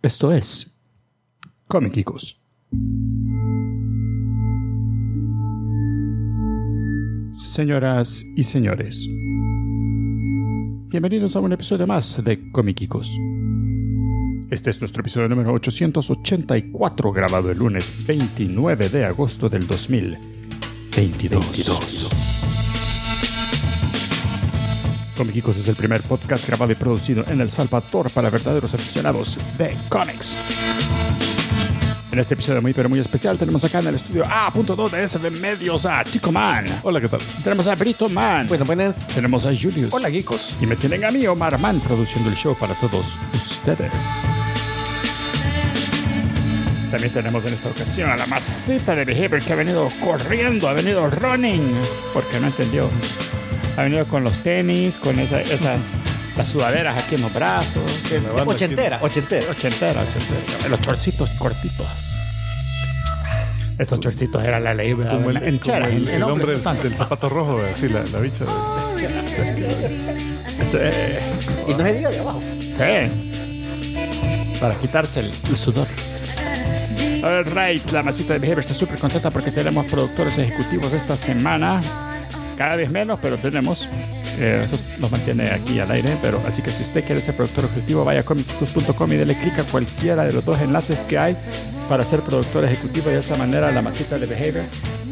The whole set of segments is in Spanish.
Esto es Comiquicos. Señoras y señores, bienvenidos a un episodio más de Comiquicos. Este es nuestro episodio número 884, grabado el lunes 29 de agosto del 2022. Comiquicos es el primer podcast grabado y producido en El Salvador para verdaderos aficionados de cómics. En este episodio muy pero muy especial tenemos acá en el estudio A.2 de S de Medios a Chico Man. Hola, ¿qué tal? Tenemos a Brito Man. Bueno, buenas. Tenemos a Julius. Hola, geekos. Y me tienen a mí, Omar Man, produciendo el show para todos ustedes. También tenemos en esta ocasión a la masita de Behavior que ha venido corriendo, ha venido running, porque no entendió. Ha venido con los tenis, con esa- esas las sudaderas aquí en los brazos. Ochentera, ochentera. Ochentera, ochentera. Los chorcitos cortitos. Estos chorcitos eran la ley, ¿verdad? Como el, En como el- el hombre del, zapato rojo, eh, sí, la, la bicha. Sí. Y no se diga de abajo. Sí. Para quitarse el, el sudor. Alright, la masita de Behavior está súper contenta porque tenemos productores ejecutivos esta semana. Cada vez menos, pero tenemos. Eh, eso nos mantiene aquí al aire. Pero así que si usted quiere ser productor ejecutivo, vaya a comiccus.com y dele clic a cualquiera de los dos enlaces que hay para ser productor ejecutivo. Y de esa manera, la masita de Behavior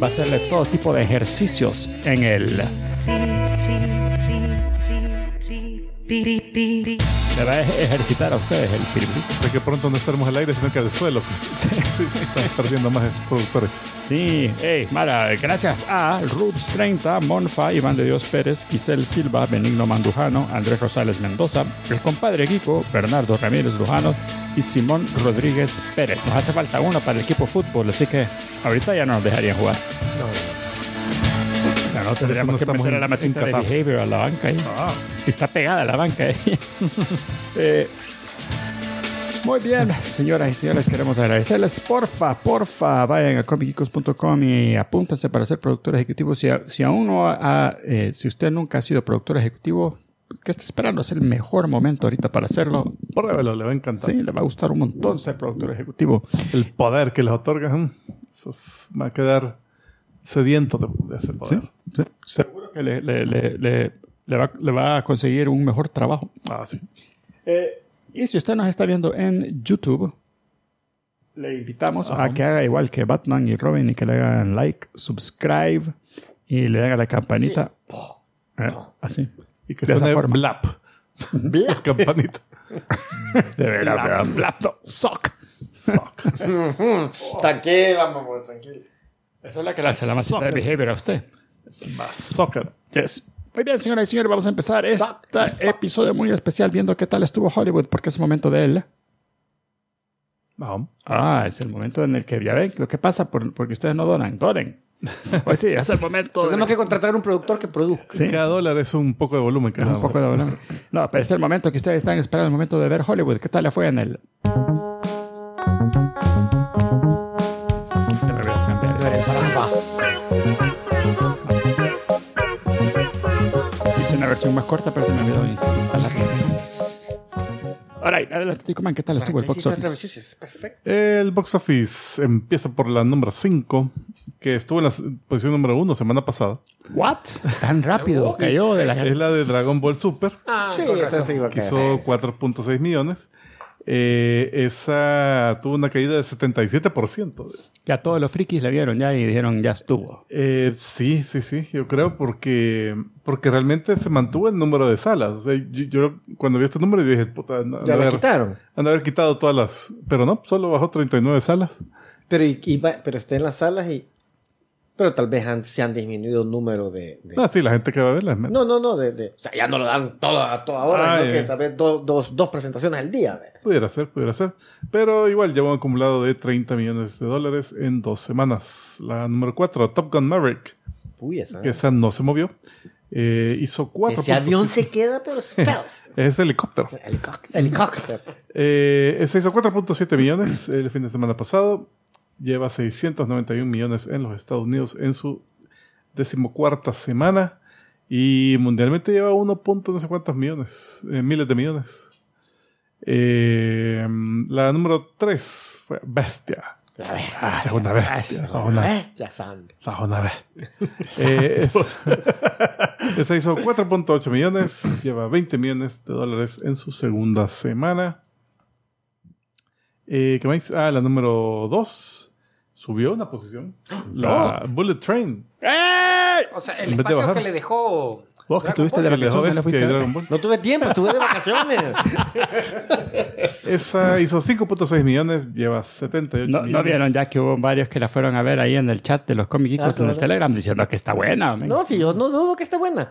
va a hacerle todo tipo de ejercicios en el. Le va a ejercitar a ustedes el piripiri. Sé que pronto no estaremos al aire, sino que al suelo. Sí, estamos perdiendo más productores. Sí, hey, Mara, gracias a Rubs30, Monfa, Iván de Dios Pérez, Giselle Silva, Benigno Mandujano, Andrés Rosales Mendoza, el compadre Kiko, Bernardo Ramírez Lujano y Simón Rodríguez Pérez. Nos hace falta uno para el equipo fútbol, así que ahorita ya no nos dejarían jugar. Ya no, tendríamos no que meter a la masita de behavior a la banca ahí. Ah, Está pegada la banca ahí. Eh, muy bien, señoras y señores, queremos agradecerles. Porfa, porfa, vayan a comicicos.com y apúntense para ser productor ejecutivo. Si, si aún no ha, eh, si usted nunca ha sido productor ejecutivo, ¿qué está esperando? Es el mejor momento ahorita para hacerlo. pruébelo, le va a encantar. Sí, le va a gustar un montón ser productor ejecutivo. El poder que les otorga, mm, eso es- va a quedar sediento de, de ese poder. Sí, seguro que le, le- le- le- le va, le va a conseguir un mejor trabajo. Ah, sí. Y si usted nos está viendo en YouTube, le invitamos a que haga igual que Batman y Robin y que le hagan like, subscribe y le a la campanita. Eh, Así. Y que De esa forma. blap. La campanita. De verdad, blap, no, sock. Tranquilo, vamos, tranquilo. Esa es la que le hace la masita de behavior a usted. Yes. Muy bien, señoras y señores, vamos a empezar este episodio muy especial viendo qué tal estuvo Hollywood, porque es el momento de él. Vamos. Ah, es el momento en el que ya ven lo que pasa por- porque ustedes no donan. Donen. Pues sí, es el momento. Tenemos que contratar un productor que produzca. Sí. Cada dólar es un poco de volumen. que Un poco de volumen. No, pero es el momento que ustedes están esperando, el momento de ver Hollywood. ¿Qué tal le fue en el...? Versión más corta, pero se me olvidó instalar. Alright, adelante, Tico Man, ¿qué tal estuvo el box office? Perfecto. El box office empieza por la número 5, que estuvo en la posición número 1 semana pasada. ¿What? Tan rápido, cayó de la... Es la de Dragon Ball Super, Ah, Sí, esa sí iba a que caer. hizo 4.6 millones. Eh, esa tuvo una caída de 77%. Ya todos los frikis la vieron ya y dijeron, ya estuvo. Eh, sí, sí, sí, yo creo porque, porque realmente se mantuvo el número de salas. O sea, yo, yo cuando vi este número dije, puta, han Ya la haber- quitaron. han haber quitado todas las... Pero no, solo bajó 39 salas. Pero, y- y va- pero está en las salas y. Pero tal vez han- se han disminuido el número de. de- Ah, sí, la gente que va a verla. No, no, no. De, de- o sea, ya no lo dan toda, a toda hora, Ah, sino que tal vez do- dos, dos presentaciones al día. Pudiera ser, pudiera ser. Pero igual lleva un acumulado de 30 millones de dólares en dos semanas. La número 4, Top Gun Maverick, Uy, esa. que esa no se movió. Eh, hizo 4. Ese avión se queda, pero. Es helicóptero. Helicóptero. Helicóptero. Eh, ese hizo 4.7 millones el fin de semana pasado. Lleva 691 millones en los Estados Unidos en su decimocuarta semana. Y mundialmente lleva 1. punto no sé cuántos millones, eh, miles de millones. Eh, la número 3 fue Bestia. Ah, es una bestia. Es una, Bestia, es una bestia. Eh, es- esa hizo 4.8 millones, lleva 20 millones de dólares en su segunda semana. Eh, ¿Qué más? Ah, la número 2 subió una posición. La Bullet Train. O sea, el de espacio que le dejó. Vos que estuviste de vacaciones, ¿no. No tuve tiempo, estuve de vacaciones. Esa hizo 5.6 millones, lleva 78 No, millones. no vieron ya que hubo varios que la fueron a ver ahí en el chat de los cómicos Ah, en el. Telegram diciendo que está buena. men. No, sí, yo no dudo que esté buena.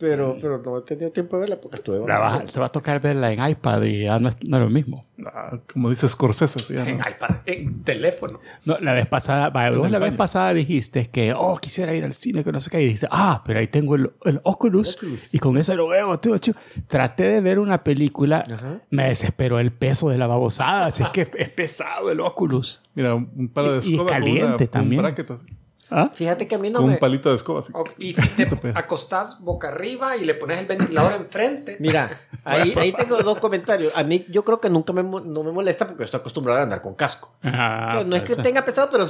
Pero, pero no he tenido tiempo de verla porque estuve La vas- te va a tocar verla en iPad y ya no es, no es lo mismo. Ah, como dice Scorsese. sí, ya En no. iPad, en teléfono. No, la vez pasada, va, vos la vez pasada dijiste que, oh, quisiera ir al cine, que no sé qué. Y dices, ah, pero ahí tengo el, el Oculus, Oculus. y con eso lo veo, tío, chido. Traté de ver una película, Ajá. me desesperó el peso de la babosada, así es que es pesado el Oculus. Mira, un, palo de Y- y con caliente una- también. Un bracket así, ¿Ah? Fíjate que a mí no con me... un palito de escoba. Así. Y si te acostás boca arriba y le pones el ventilador enfrente. Mira, ahí, ahí tengo dos comentarios. A mí yo creo que nunca me, no me molesta porque estoy acostumbrado a andar con casco. Ah, O sea, no es que tenga pesado, pero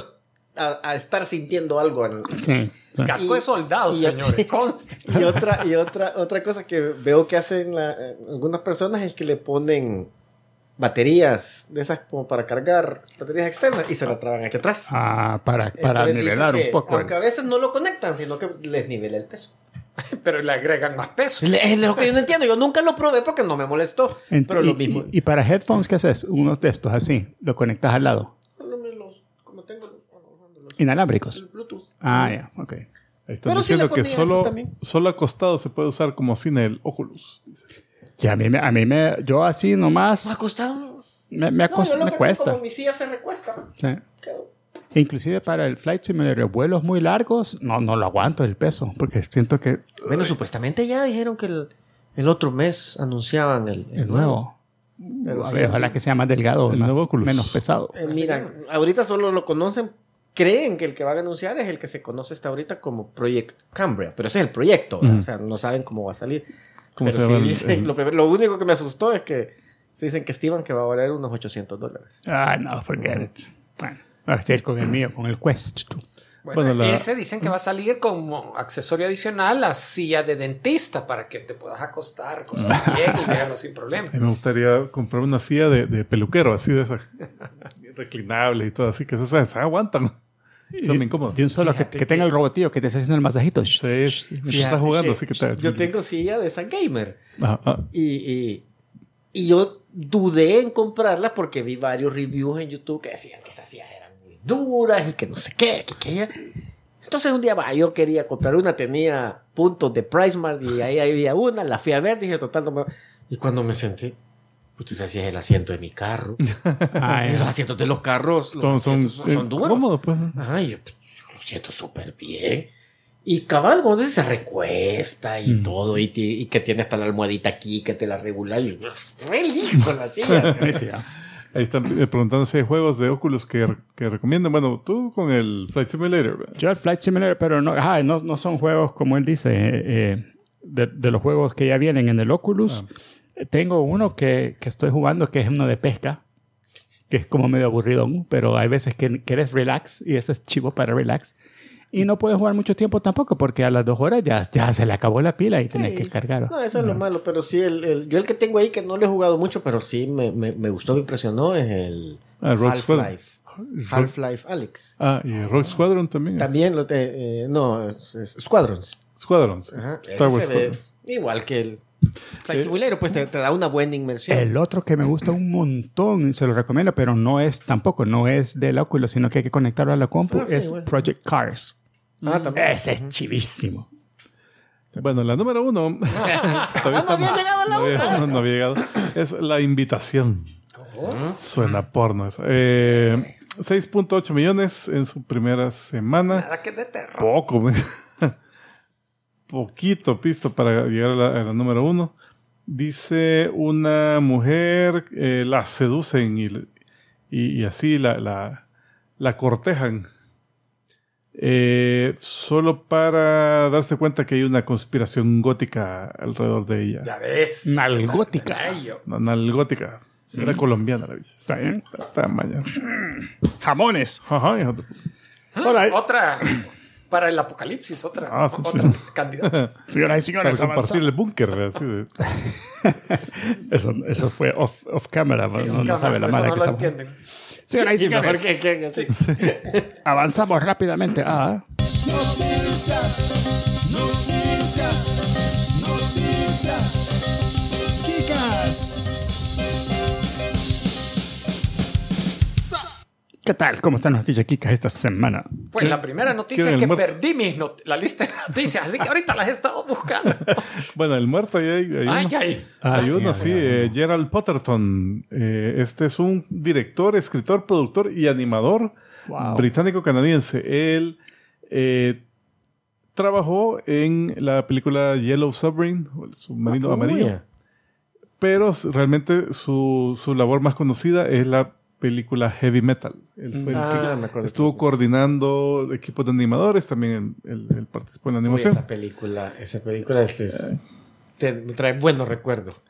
a, a estar sintiendo algo. En, Sí. sí. Casco Y- de soldado, y- señores. y otra, y otra, otra cosa que veo que hacen la- algunas personas es que le ponen baterías de esas como para cargar baterías externas y se la traban aquí atrás. Ah, para, para Entonces nivelar que, un poco. Aunque a veces no lo conectan, sino que les nivela el peso. Pero le agregan más peso. Es lo que yo no entiendo. Yo nunca lo probé porque no me molestó. Pero y, lo mismo. y- y para headphones, ¿qué haces? Uno de estos así, lo conectas al lado. Los- como tengo los, los- Inalámbricos. el Bluetooth. Ah, ya, ok. Ahí están Pero diciendo que ponía esos solo, solo acostado se puede usar como cine el Oculus. dice. Sí, a mí, me, a mí me, yo así ¿Me nomás ha costado? me, me, No, acos- yo lo me tengo cuesta. Como mi silla se recuesta. Sí. Inclusive para el Flight Simulator, vuelos muy largos, no, no lo aguanto el peso, porque siento que Bueno, supuestamente ya dijeron que el, el otro mes anunciaban el, el nuevo. Pero a ver, ojalá que sea más delgado, el más- nuevo menos pesado. Eh, mira, ahorita solo lo conocen, creen que el que van a anunciar es el que se conoce hasta ahorita como Project Cambria, pero ese es el proyecto. Ujú. o sea, no saben cómo va a salir. ¿Cómo pero se sí el- dicen- el- lo, lo único que me asustó es que se dicen que estiman que va a valer unos 800 dólares. Ah, no, forget it. Bueno, voy a seguir con el mío, con el Quest. tú. Bueno, Bueno, la- ese dicen que va a salir como accesorio adicional la silla de dentista para que te puedas acostar, acostar bien y verlo sin problema. A mí me gustaría comprar una silla de, de peluquero, así de esas reclinables y todo, así que esas se aguantan. Son bien cómodos. De un solo, que, que tenga el robotillo que te esté haciendo el masajito. Sí, estás jugando, que así que. Yo tengo silla de esa gamer. Ah, ah. Y, y, y yo dudé en comprarla porque vi varios reviews en YouTube que decían que esas sillas eran muy duras y que no sé qué, que, que Entonces un día va, yo quería comprar una, tenía puntos de PriceMart y ahí había una, la fui a ver, dije, total, no me... Y cuando me senté, pues esa silla es el asiento de mi carro. Ah, los ya. asientos de los carros los Son, son, asientos son, son eh, duros. cómodos, pues. Ay, pues, lo siento súper bien. Y cabal, dices, se recuesta y Mm. todo, y, y que tiene hasta la almohadita aquí que te la regula. Y feliz con la silla. Ahí están eh, preguntando si hay juegos de Oculus que, que recomiendan. Bueno, tú con el Flight Simulator. ¿verdad? Yo el Flight Simulator, pero no, ajá, no, no son juegos como él dice, eh, eh, de, de los juegos que ya vienen en el Oculus. Eh, Tengo uno que, que estoy jugando que es uno de pesca, que es como medio aburrido, pero hay veces que quieres relax y ese es chivo para relax. Y no puedes jugar mucho tiempo tampoco porque a las dos horas ya, ya se le acabó la pila y tienes Sí. que cargar. No, eso es lo malo, pero sí, el, el- yo el que tengo ahí que no lo he jugado mucho, pero sí me, me, me gustó, me impresionó, es el Ah. Half-Life. Half-Life Alex. Ah, y Rogue Squadron también. es- También lo de, eh, no, es, es Squadrons. Squadrons. Ajá, Star Wars Squadrons. igual que el Flight Simulator, pues te, te da una buena inmersión. El otro que me gusta un montón, se lo recomiendo, pero no es tampoco, no es del Oculus, sino que hay que conectarlo a la compu, Ah, sí, es bueno. Project Cars. ah, también. Ese es chivísimo. Bueno, la número uno. Ah, no había llegado la no había- no, no había llegado. Es la invitación. Oh, Suena porno eso. Eh, 6.8 millones en su primera semana. nada que de terror. Poco. Poquito pisto para llegar a la, a la número uno. Dice una mujer, eh, la seducen y, y, y así la, la, la cortejan. Eh, solo para darse cuenta que hay una conspiración gótica alrededor de ella. Ya ves. Nalgótica. Ay, yo. Una gótica. Era colombiana la bicha. Está bien. Está, está mañana. Jamones. Ajá, Ahora, Otra para el apocalipsis, otra, Ah, sí, otra sí. candidata. señoras y Para señores, compartir avanza- el búnker. Eso, eso fue off, off camera. no, no Cámara, sabe la mala no que lo estamos. entienden. Señoras y señores, que, que- avanzamos rápidamente a... Noticias, ¿Qué tal? ¿Cómo están las noticias Kika esta semana? Pues la primera noticia es que muerto? perdí mis not- la lista de noticias, así que ahorita las he estado buscando. Bueno, el muerto ahí hay, hay Ay, uno. ay. Hay sí, uno, sí, eh, Gerald Potterton. Eh, este es un director, escritor, productor y animador Wow. británico-canadiense. Él eh, trabajó en la película Yellow Submarine, o el submarino Ah, amarillo, pero realmente su, su labor más conocida es la película Heavy Metal. Él fue el Ah, que acuerdo. estuvo coordinando equipos de animadores, también él, él participó en la Uy, animación. esa película, esa película este es- te- me trae buenos recuerdos.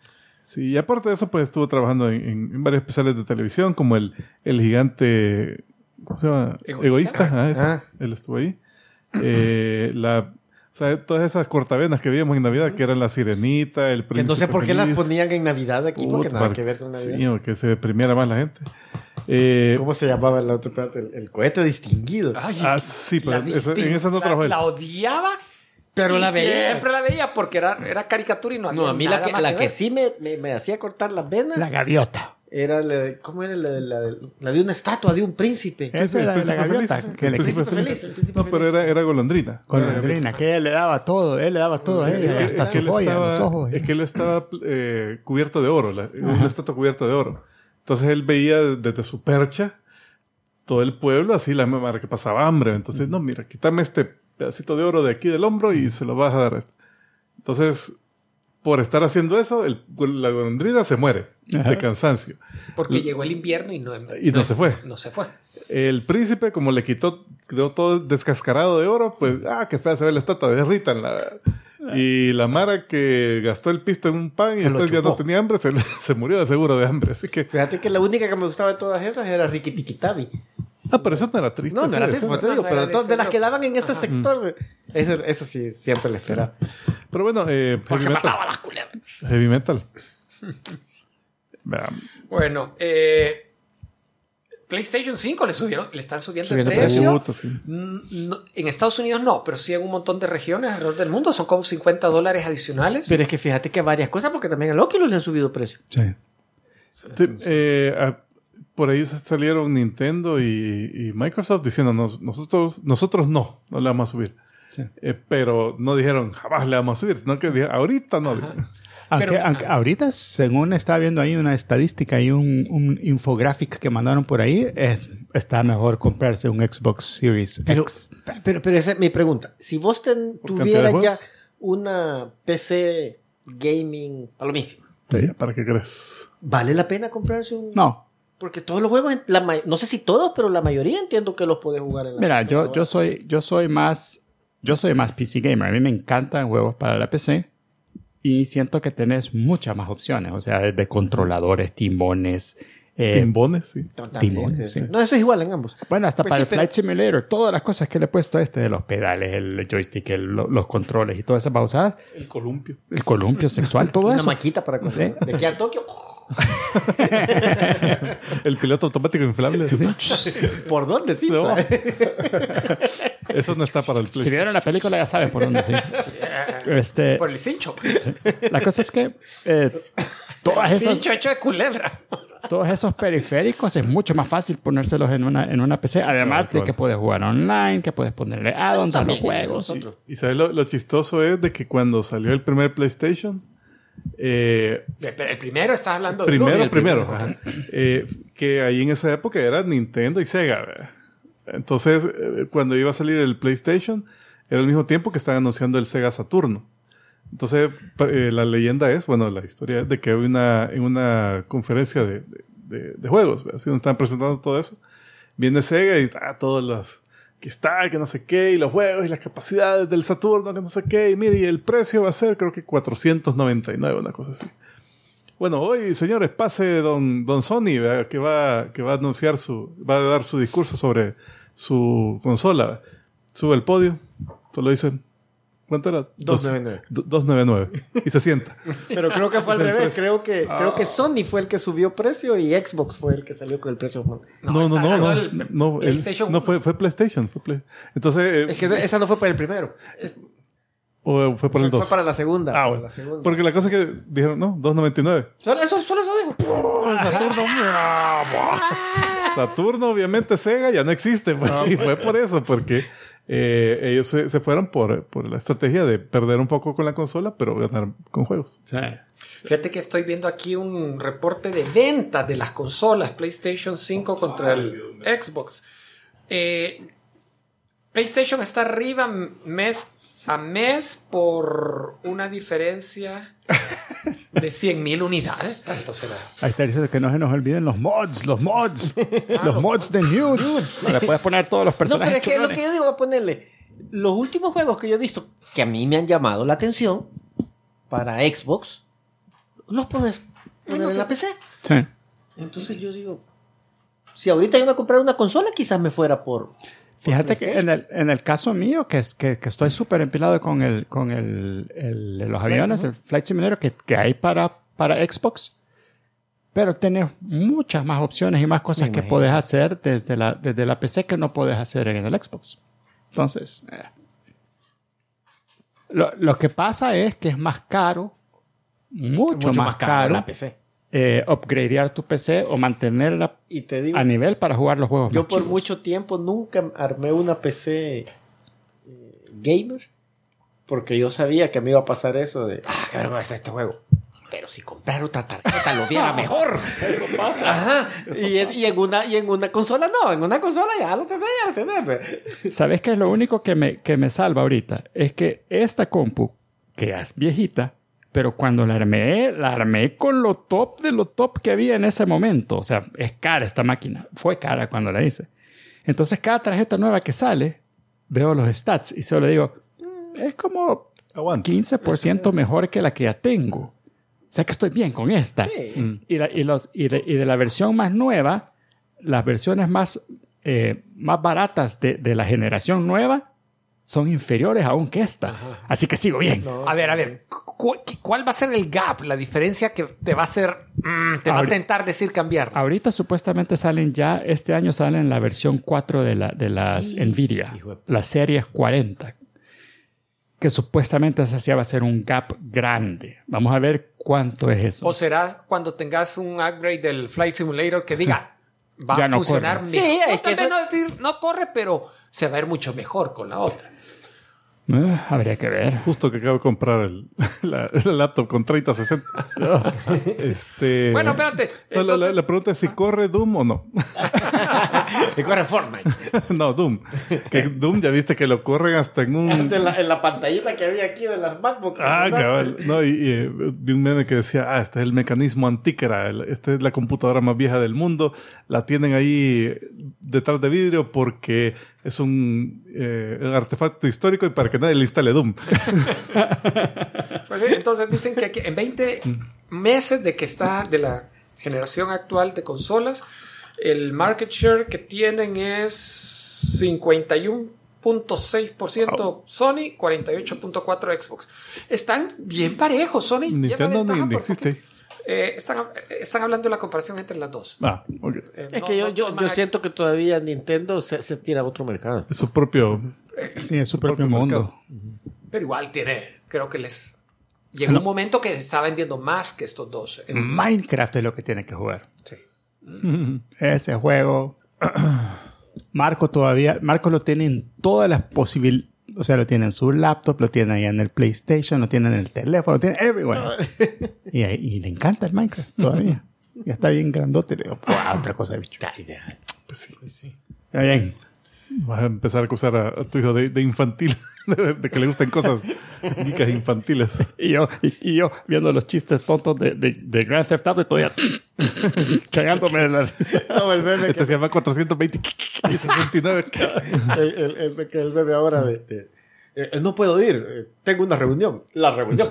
Sí, y aparte de eso, pues estuvo trabajando en, varios especiales de televisión, como el, el gigante, ¿cómo se llama? Egoísta. Ah. Ah. él estuvo ahí. Eh, la, o sea, todas esas cortavenas que veíamos en Navidad, que eran la sirenita, el Que príncipe sé por qué las ponían en Navidad aquí, porque nada para- que ver con Navidad. Sí, o que se deprimiera más la gente. Eh, ¿Cómo se llamaba el otro? El, el cohete distinguido. Ay, ah, sí, pero la esa- en esa no la- trabajó él. La odiaba, Pero y la veía. Siempre la veía porque era, era caricatura y no había No, a mí la nada que, más la que ver. sí me, me, me hacía cortar las venas La gaviota. Era la de, ¿cómo era la de, la, de- la de una estatua de un príncipe? Esa es la, la gaviota. Que El príncipe feliz, el príncipe No, pero era, era golondrina. Era- Andrina, que él le daba todo, él le daba todo a ella, Es hasta que su él joya, estaba- los ojos. Es que él estaba eh, cubierto de oro, la- una estatua cubierta de oro. Entonces él veía desde su percha todo el pueblo, así la mamá que pasaba hambre. Entonces, no, mira, quítame este pedacito de oro de aquí del hombro y se lo vas a dar. a este. Entonces, por estar haciendo eso, el- la golondrina se muere Ajá. de cansancio. Porque llegó el invierno y no, Y no se fue. No se fue. El príncipe, como le quitó, quedó todo descascarado de oro, pues, ah, qué fea se ve la estatua, derrítanla. Y la Mara que gastó el pisto en un pan y después ya no tenía hambre, se, se murió de seguro de hambre. Así que, Fíjate que la única que me gustaba de todas esas era Ricky Tikitabi. ah, pero eso no era triste. No, no era triste, como te no, digo, no pero de de las que daban en ese sector, eso, eso sí, siempre le esperaba. Pero bueno, eh, heavy, Porque metal, mataba a las culebras. heavy metal. Bueno, eh, PlayStation 5 le subieron, le están subiendo, Subiendo el precio. sí. Mm, no- en Estados Unidos no, pero sí en un montón de regiones alrededor del mundo son como 50 dólares adicionales. Pero es que fíjate que varias cosas, porque también al Oculus le han subido precio. Sí. Sí, eh, por ahí salieron Nintendo y, y Microsoft diciendo nosotros, nosotros no, no le vamos a subir. Sí. Eh, pero no dijeron jamás le vamos a subir, sino que dijeron ahorita no. Aunque, Pero- aunque ahorita, según estaba viendo ahí una estadística y un, un infographic que mandaron por ahí, es, está mejor comprarse un Xbox Series Pero, X. pero, pero esa es mi pregunta. Si vos ten- tuvieras ya una PC gaming a lo mismo, Sí, ¿Para qué crees? ¿vale la pena comprarse un...? No, Porque todos los juegos, la no sé si todos, pero la mayoría entiendo que los puedes jugar en la mira, yo, yo soy, yo soy más, yo soy más PC gamer. A mí me encantan juegos para la PC y siento que tenés muchas más opciones, o sea, desde controladores, timones, eh, Timbones, sí. Timones, sí. No, eso es igual en ambos. Bueno, hasta Pues para sí, el pero- Flight Simulator, todas las cosas que le he puesto a este de los pedales, el joystick, el- los controles y todas esas pausadas, El columpio. el columpio sexual, todo Una eso. maquita para cosas. De aquí a Tokio. El piloto automático inflable. ¿Por dónde? Sí. No. ¿sabes? Eso no está para el Si Play. vieron la película ya saben por dónde sí. Este, Por el cincho. la cosa es que eh, todas El esas, cincho hecho de culebra. todos esos periféricos es mucho más fácil ponérselos en una, en una PC. Además Claro, de que puedes jugar online, que puedes ponerle add-ons a los juegos. Y sabes lo, lo chistoso es de que cuando salió el primer PlayStation, eh, Pero el primero estás hablando de primero, uno. primero, ajá, eh, que ahí en esa época era Nintendo y Sega. ¿verdad? Entonces, eh, cuando iba a salir el PlayStation, era al mismo tiempo que estaban anunciando el Sega Saturno. Entonces, eh, la leyenda es, bueno, la historia es de que una, en una conferencia de, de- de- de juegos, ¿verdad? Así donde están presentando todo eso, viene Sega y ah, todos los que está, que no sé qué, y los juegos y las capacidades del Saturno, que no sé qué, y mire, y el precio va a ser creo que 499, una cosa así. Bueno, hoy, señores, pase don, don Sony, que va, que va a anunciar su, va a dar su discurso sobre su consola. Sube al podio, solo dicen, ¿cuánto era? 299. Dos- 299. Y se sienta. Pero creo que fue al revés. Creo que, creo que Sony fue el que subió precio y Xbox fue el que salió con el precio. No, no, no, no, no, el no, PlayStation no, fue, fue PlayStation. Fue Play- Entonces, eh, Es que esa no fue para el primero. o fue por el fue dos. para la segunda. Ah, para bueno. la segunda. Porque la cosa es que dijeron, no, 299. Solo eso, solo eso dijo. Saturno, Saturno, obviamente, Sega ya no existe. pues, y fue por eso, porque eh, ellos se, se fueron por, por la estrategia de perder un poco con la consola, pero ganar con juegos. Fíjate que estoy viendo aquí un reporte de ventas de las consolas PlayStation 5 contra el Xbox. Eh, PlayStation está arriba mes a mes por una diferencia de 100.000 unidades. Tanto será. Ahí está diciendo que no se nos olviden los mods, los mods, los mods de Nudes. Le puedes poner todos los No, pero personajes. es que lo que yo digo, voy a ponerle. Los últimos juegos que yo he visto que a mí me han llamado la atención para Xbox, los puedes poner en la PC. Sí. Entonces yo digo, si ahorita yo me comprara una consola, quizás me fuera por. Fíjate que en el, en el caso mío, que, que, que estoy súper empilado con, el, con el, el- los aviones, el Flight Simulator que, que hay para, para Xbox, pero tenés muchas más opciones y más cosas Me que imagino. puedes hacer desde la, desde la PC que no puedes hacer en el Xbox. Entonces, eh. lo, lo que pasa es que es más caro, mucho, más, caro, la PC. Eh, upgradear tu PC o mantenerla Y te digo, a nivel para jugar los juegos yo por mucho tiempo nunca armé una PC eh, gamer porque yo sabía que me iba a pasar eso de, ah, vergüenza está este juego. Pero si comprar otra tarjeta lo viera mejor. Eso pasa. Ajá. Y en una, y en una consola no, en una consola ya lo tenés, ya lo tenés. pues. ¿Sabes qué es lo único que me, que me salva ahorita? Es que esta compu, que es viejita, pero cuando la armé, la armé con lo top de lo top que había en ese momento. O sea, es cara esta máquina. Fue cara cuando la hice. Entonces, cada tarjeta nueva que sale, veo los stats y solo digo, "Mm, es como Aguanta. 15% mejor que la que ya tengo. O sea que estoy bien con esta. Sí. Y, la- y los, y, de, y de la versión más nueva, las versiones más, eh, más baratas de, de la generación nueva son inferiores aún que esta. Así que sigo bien. No. A ver, a ver, cu- ¿cuál va a ser el gap, la diferencia que te va a hacer, mm, te va a tentar decir cambiar? Ahorita supuestamente salen ya, este año salen la versión 4 de, la, de las Nvidia, hijo de- la serie 40, que supuestamente esa sí va a ser un gap grande. Vamos a ver cuánto es eso. ¿O será cuando tengas un upgrade del Flight Simulator que diga, va Ya a no funcionar corre. mejor? Sí, No, es que eso- no, decir, no corre, pero se va a ver mucho mejor con la otra. Eh, habría que ver. Justo que acabo de comprar el, la, la laptop con 3060. este, Bueno, espérate. la- la pregunta es si corre Doom o no. Y corre Fortnite. no, Doom. Que Doom ya viste que lo corren hasta en un... en, la, en la pantallita que había aquí de las MacBook. Ah, cabal. No, y, y, eh, vi un meme que decía, ah, este es el mecanismo antíquera, esta es la computadora más vieja del mundo, la tienen ahí detrás de vidrio porque es un eh, artefacto histórico y para que nadie le instale Doom. Pues entonces dicen que aquí en 20 meses de que está de la generación actual de consolas, el market share que tienen es 51.6% Sony, 48.4% Xbox. Están bien parejos, Sony. Nintendo ni, existe. poquito. Eh, están, eh, están hablando de la comparación entre las dos. Ah. Eh, Es no- que yo, no yo, siento que todavía Nintendo se, se tira a otro mercado. Es su propio... Sí, es su propio mundo. Pero igual tiene, creo que les... Llegó un momento que está vendiendo más que estos dos. Minecraft es lo que tiene que jugar. Ese juego. Marco todavía. Marco lo tiene en todas las posibilidades. O sea, lo tiene en su laptop, lo tiene ahí en el PlayStation, lo tiene en el teléfono, lo tiene everywhere. y, y le encanta el Minecraft todavía. Ya está bien grandote. Le digo, "Buah, otra cosa, bicho. Pues sí. Está bien. Vas a empezar a acusar a, a tu hijo de, de infantil, de, de que le gustan cosas geekas infantiles. Y yo, y, y yo viendo los chistes tontos de, de, de Grand Theft Auto y todavía cagándome de la risa. No, el meme Este que, se llama 420 y 69. el, el, el- el meme ahora de, de, Eh, no puedo ir, eh, tengo una reunión. La reunión.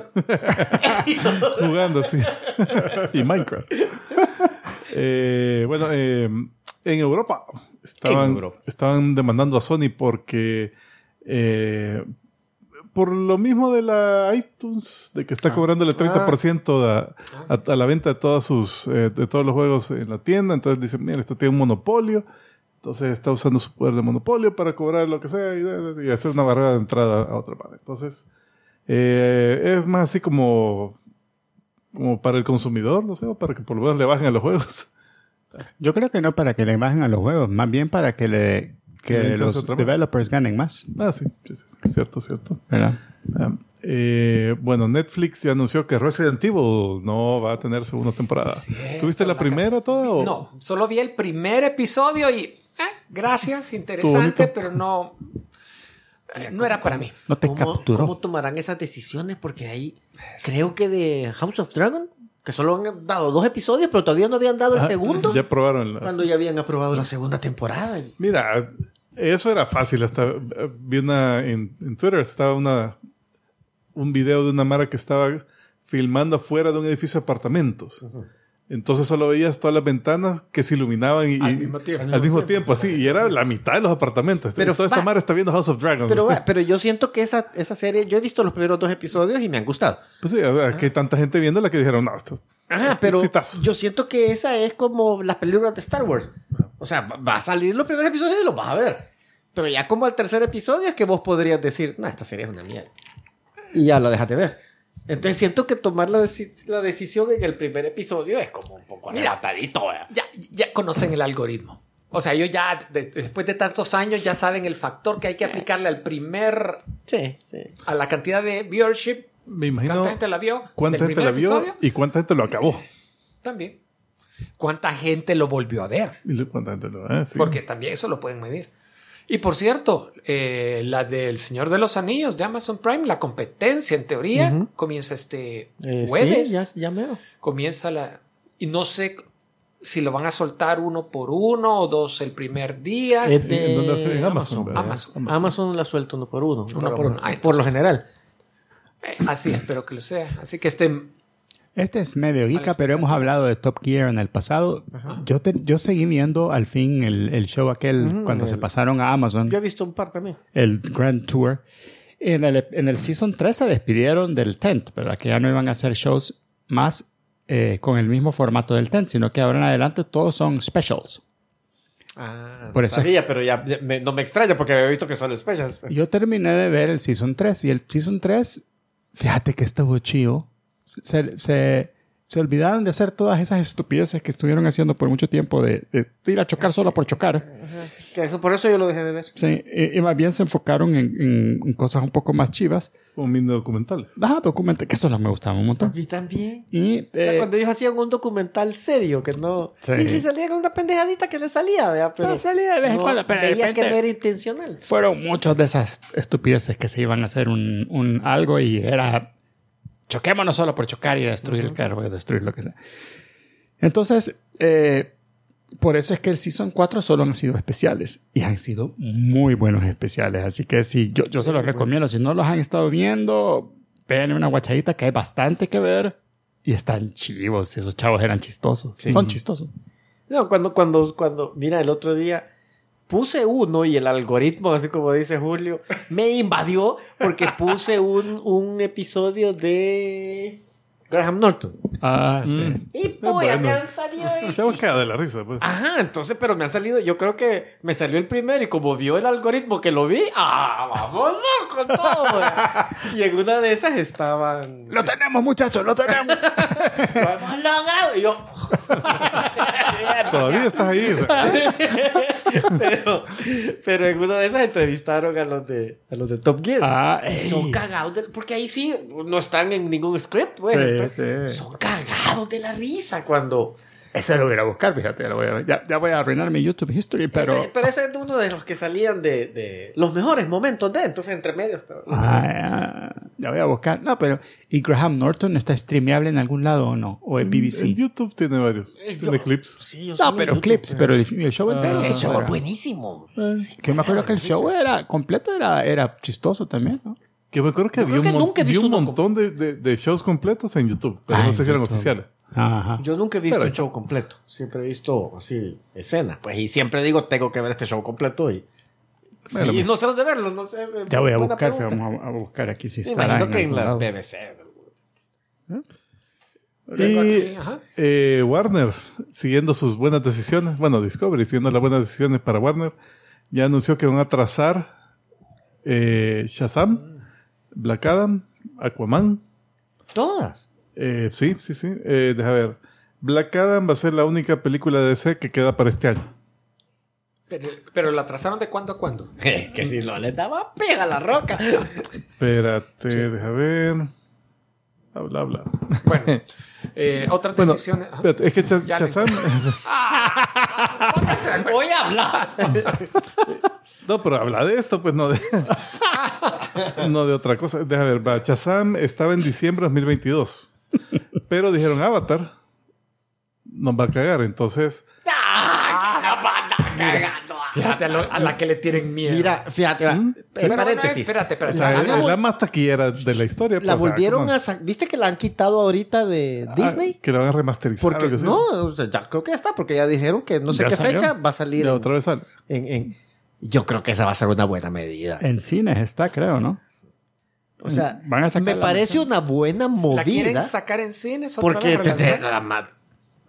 jugando así. y Minecraft. Eh, bueno, eh, en Europa estaban, Europa. estaban demandando a Sony porque eh, por lo mismo de la iTunes, de que está cobrando el 30% a, a- a la venta de todas sus eh, de todos los juegos en la tienda, entonces dicen, mira, esto tiene un monopolio. Entonces está usando su poder de monopolio para cobrar lo que sea y, y hacer una barrera de entrada a otra parte. Entonces, eh, es más así como como para el consumidor, no sé, para que por lo menos le bajen a los juegos. Yo creo que no para que le bajen a los juegos, más bien para que le Que los developers ganen más, Ah, sí, sí, sí, cierto, cierto. Ah, eh, bueno, Netflix ya anunció que Resident Evil no va a tener segunda temporada. ¿Tuviste la la primera toda? O? No, solo vi el primer episodio y eh, gracias, interesante, pero no, eh, no era para mí. No te ¿Cómo, capturó. cómo tomarán esas decisiones? Porque ahí creo que de House of Dragon, que solo han dado dos episodios, pero todavía no habían dado el segundo, Ya probaron cuando ya habían aprobado la segunda temporada. Mira, eso era fácil. Hasta vi una en, en Twitter, estaba una un video de una Mara que estaba filmando afuera de un edificio de apartamentos. Entonces solo veías todas las ventanas que se iluminaban y, Al mismo tiempo. al mismo tiempo, así. Y era la mitad de los apartamentos. Pero Toda esta Mara está viendo House of Dragons. Pero, va, pero yo siento que esa, esa serie, yo he visto los primeros dos episodios y me han gustado. Pues sí, a ver, que hay tanta gente viéndola que dijeron, no, esto Ajá, pero exitazo. yo siento que esa es como las películas de Star Wars. O sea, va- a salir los primeros episodios y los vas a ver. Pero ya como el tercer episodio es que vos podrías decir, no, esta serie es una mierda. Y ya la dejas de ver. Entonces siento que tomar la, deci- la decisión en el primer episodio es como un poco Mira. arrebatadito. Ya, ya conocen el algoritmo. O sea, ellos ya, de- después de tantos años, ya saben el factor que hay que aplicarle al primer, Sí, sí. a la cantidad de viewership. Me imagino ¿Cuánta gente la vio? cuánta gente la vio episodio? y cuánta gente lo acabó. También. ¿Cuánta gente lo volvió a ver? Y cuánta gente lo eh, sí. Porque también eso lo pueden medir. Y por cierto, eh, la del Señor de los Anillos de Amazon Prime, la competencia en teoría, comienza este Eh, jueves. sí, ya, ya me. Comienza la... Y no sé si lo van a soltar uno por uno o dos el primer día. De ¿En dónde hace? En Amazon. Amazon. Amazon la suelta uno por uno. Uno por uno. Ah, por lo general. Eh, así espero que lo sea. Así que este... Este es medio Ica, pero hemos hablado de Top Gear en el pasado. Yo, te- yo seguí viendo al fin el, el show aquel Ujú, cuando el- se pasaron a Amazon, Yo he visto un par también. el Grand Tour. En el, en el Season 3 se despidieron del tent, ¿verdad? Que ya no iban a hacer shows más eh, con el mismo formato del tent, sino que ahora en adelante todos son specials. Ah, Por eso- sabía, pero ya ya me- no me extraña porque había visto que son specials. Yo terminé de ver el Season 3 y el Season 3, fíjate que estuvo chido. Se, se, se olvidaron de hacer todas esas estupideces que estuvieron haciendo por mucho tiempo de, de ir a chocar solo por chocar. Que eso, por eso yo lo dejé de ver. Sí, y, y más bien se enfocaron en, en- en cosas un poco más chivas. Un mini documental. Ah, documentos, que eso no me gustaba un montón. Y también. Y O sea, eh, cuando ellos hacían un documental serio, que no. Sí. Y si salía con una pendejadita que le salía, ¿vea? Pero Ah, salía de vez en no, cuando, pero de que no era intencional. fueron muchas de esas estupideces que se iban a hacer un, un algo y era choquémonos solo por chocar y destruir el carro, y destruir lo que sea. Entonces, eh, por eso es que el Season 4 solo han sido especiales y han sido muy buenos especiales. Así que sí, yo, yo se los recomiendo. Si no los han estado viendo, vean una guachadita que hay bastante que ver y están chivos. Esos chavos eran chistosos. Son chistosos. No, cuando, cuando, cuando, mira, el otro día puse uno y el algoritmo, así como dice Julio, me invadió porque puse un, un episodio de Graham Norton. Ah, sí. Mm. Y Ah, pues, bueno. me han salido ahí. Se de la risa, pues. Ajá, entonces, pero me han salido, yo creo que me salió el primero y como dio el algoritmo que lo vi, ¡ah, vámonos con todo! y en una de esas estaban... Lo tenemos, muchachos, lo tenemos. ¡Lo hemos logrado! Y yo... Todavía estás ahí. Pero, pero en una de esas entrevistaron a los de, a los de Top Gear. Ah, son cagados de- porque ahí sí no están en ningún script, pues. Sí, están- sí. Son cagados de la risa cuando. Ese lo voy a ir a buscar, fíjate. lo voy a- ya, ya voy a arruinar mi YouTube History, pero... Ese, pero ese es uno de los que salían de, de los mejores momentos de. Entonces, entre medio estaba. Ah, Ya voy a buscar. No, pero. ¿Y Graham Norton está streameable en algún lado o no? ¿O En BBC? YouTube tiene varios. Tiene clips. Sí, yo No, sí, pero YouTube, clips, pero el, el show entero. Ese no, show era- es buenísimo. Que me acuerdo que el show era completo, era, era chistoso también, ¿no? Que me acuerdo que Yo había un, que un montón de, de- de shows completos en YouTube, pero Ah, no en sé si eran YouTube. oficiales. Ajá. Yo nunca he visto Pero- el show completo. Siempre he visto así escenas. Pues y siempre digo, tengo que ver este show completo y. Bueno, y no sé dónde verlos, no sé. Ya voy a buscar, vamos a, buscar aquí si está. imagino que en la BBC. Tengo Y eh, Warner, siguiendo sus buenas decisiones, bueno, Discovery, siguiendo las buenas decisiones para Warner, ya anunció que van a trazar eh, Shazam, Black Adam, Aquaman. Todas. Eh, sí, sí, sí. Eh, deja ver. Black Adam va a ser la única película de DC que queda para este año. Pero, pero la trazaron de cuándo a cuándo. que si no le daba pega a la roca. Espérate, deja ver. Habla, habla. Bueno, eh, otras Bueno, decisiones. espérate, es que Cha- Ya le- Shazam. Voy a hablar. No, pero habla de esto, pues no de, no de otra cosa. Deja ver, va, Shazam estaba en diciembre de 2022. Pero dijeron Avatar nos va a cagar. Entonces, Fíjate a, lo- a la que le tienen miedo. Mira, fíjate, va, en Pero paréntesis. espérate, o espérate. sea, La- es, la- más taquillera de la historia. La pues, o sea, volvieron a. ¿Viste que la han quitado ahorita de Ah, Disney? que la van a remasterizar. Porque no, o sea, ya creo que ya está, porque ya dijeron que no sé Ya qué salió. fecha va a salir. Ya en- otra vez sale. en- en- yo creo que esa va a ser una buena medida. En cines está, creo, ¿no? O sea, Van a sacar me la parece versión. una buena ¿La quieren movida. sacar en cines otra Porque vez, la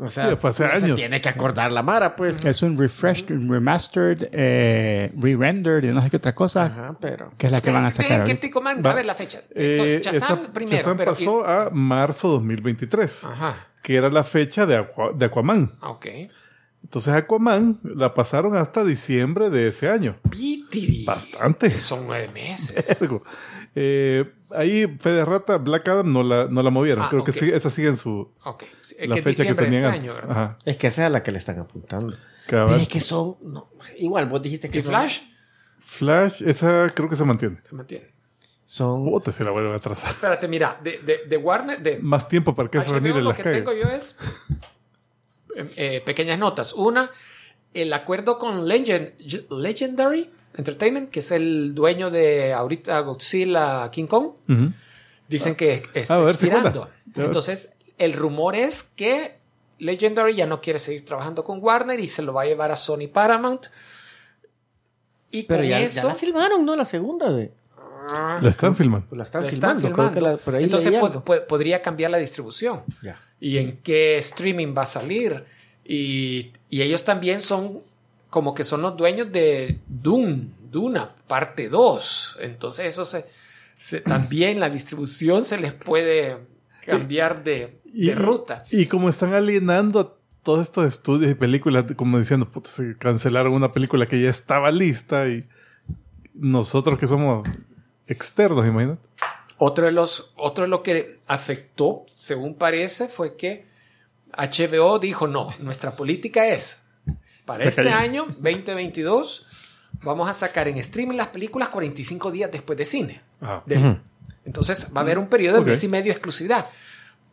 o sea, Sí, fue hace se años. tiene que acordar la Mara, pues. Es un refreshed, remastered, eh, re-rendered y no sé qué otra cosa. Ajá, pero. Que es la que van a sacar ¿Qué. Tico Man? Va. A ver las fechas. Eh, Entonces, Shazam esa- primero. Shazam pero- pasó a marzo 2023, Ajá. que era la fecha de, Aqua- de Aquaman. Ah, Ok. Entonces Aquaman la pasaron hasta diciembre de ese año. Pitiri. Bastante. Son nueve meses. Eh, ahí, Fede Rata, Black Adam no la, no la movieron. Ah, Creo que sí, esa sigue en su Ok. Es la que fecha que tenían este año. Es que esa es a la que le están apuntando. Cabal. Pero es que son. no, igual, vos dijiste que ¿Y son- Flash? Flash, esa creo que se mantiene. Se mantiene. Son. Puta, se la vuelven a atrasar. Espérate, mira. De, de, de Warner... De Más tiempo para que HBO, Ramírez lo las que cague. tengo yo es eh, eh, pequeñas notas. Una, el acuerdo con Legend, Legendary Entertainment, que es el dueño de ahorita Godzilla King Kong, dicen que está Ah, ver, expirando. Entonces, el rumor es que Legendary ya no quiere seguir trabajando con Warner y se lo va a llevar a Sony Paramount. Y Pero con ya, eso ya la filmaron, ¿no? La segunda de. La están filmando. Pues la están la están filmando. Creo que filmando. la- por ahí Entonces podría cambiar la distribución. Ya. y en qué streaming va a salir. Y, y ellos también son como que son los dueños de Doom, Duna, parte 2. Entonces eso se, se- también la distribución se les puede cambiar de, de ruta. Y como están alienando a todos estos estudios y películas, como diciendo, puta, se cancelaron una película que ya estaba lista y nosotros que somos externos, imagínate. Otro de los, otro de lo que afectó, según parece, fue que HBO dijo, no, nuestra política es, para este año, 2022, vamos a sacar en streaming las películas 45 días después de cine. Del- Ujú. Entonces va a haber un periodo de Ok. mes y medio de exclusividad.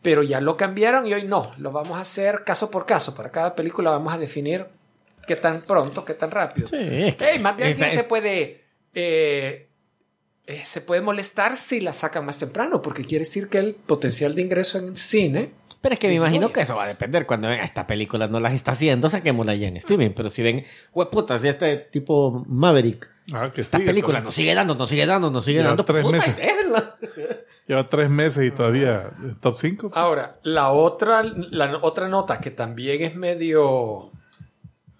Pero ya lo cambiaron y hoy no. Lo vamos a hacer caso por caso. Para cada película vamos a definir qué tan pronto, qué tan rápido. Sí, es que- Ey, más de alguien se puede. eh, eh, se puede molestar si la sacan más temprano, porque quiere decir que el potencial de ingreso en cine. Pero es que me imagino que eso va a depender. Cuando ven, esta película no las está haciendo, saquémosla ya en streaming. Pero si ven, hueputa, si este tipo Maverick, Ah, que esta sigue película nos sigue dando, nos sigue dando, nos sigue Lleva dando. tres puta, meses. Lleva tres meses y todavía top 5. Ahora, la otra, la otra nota que también es medio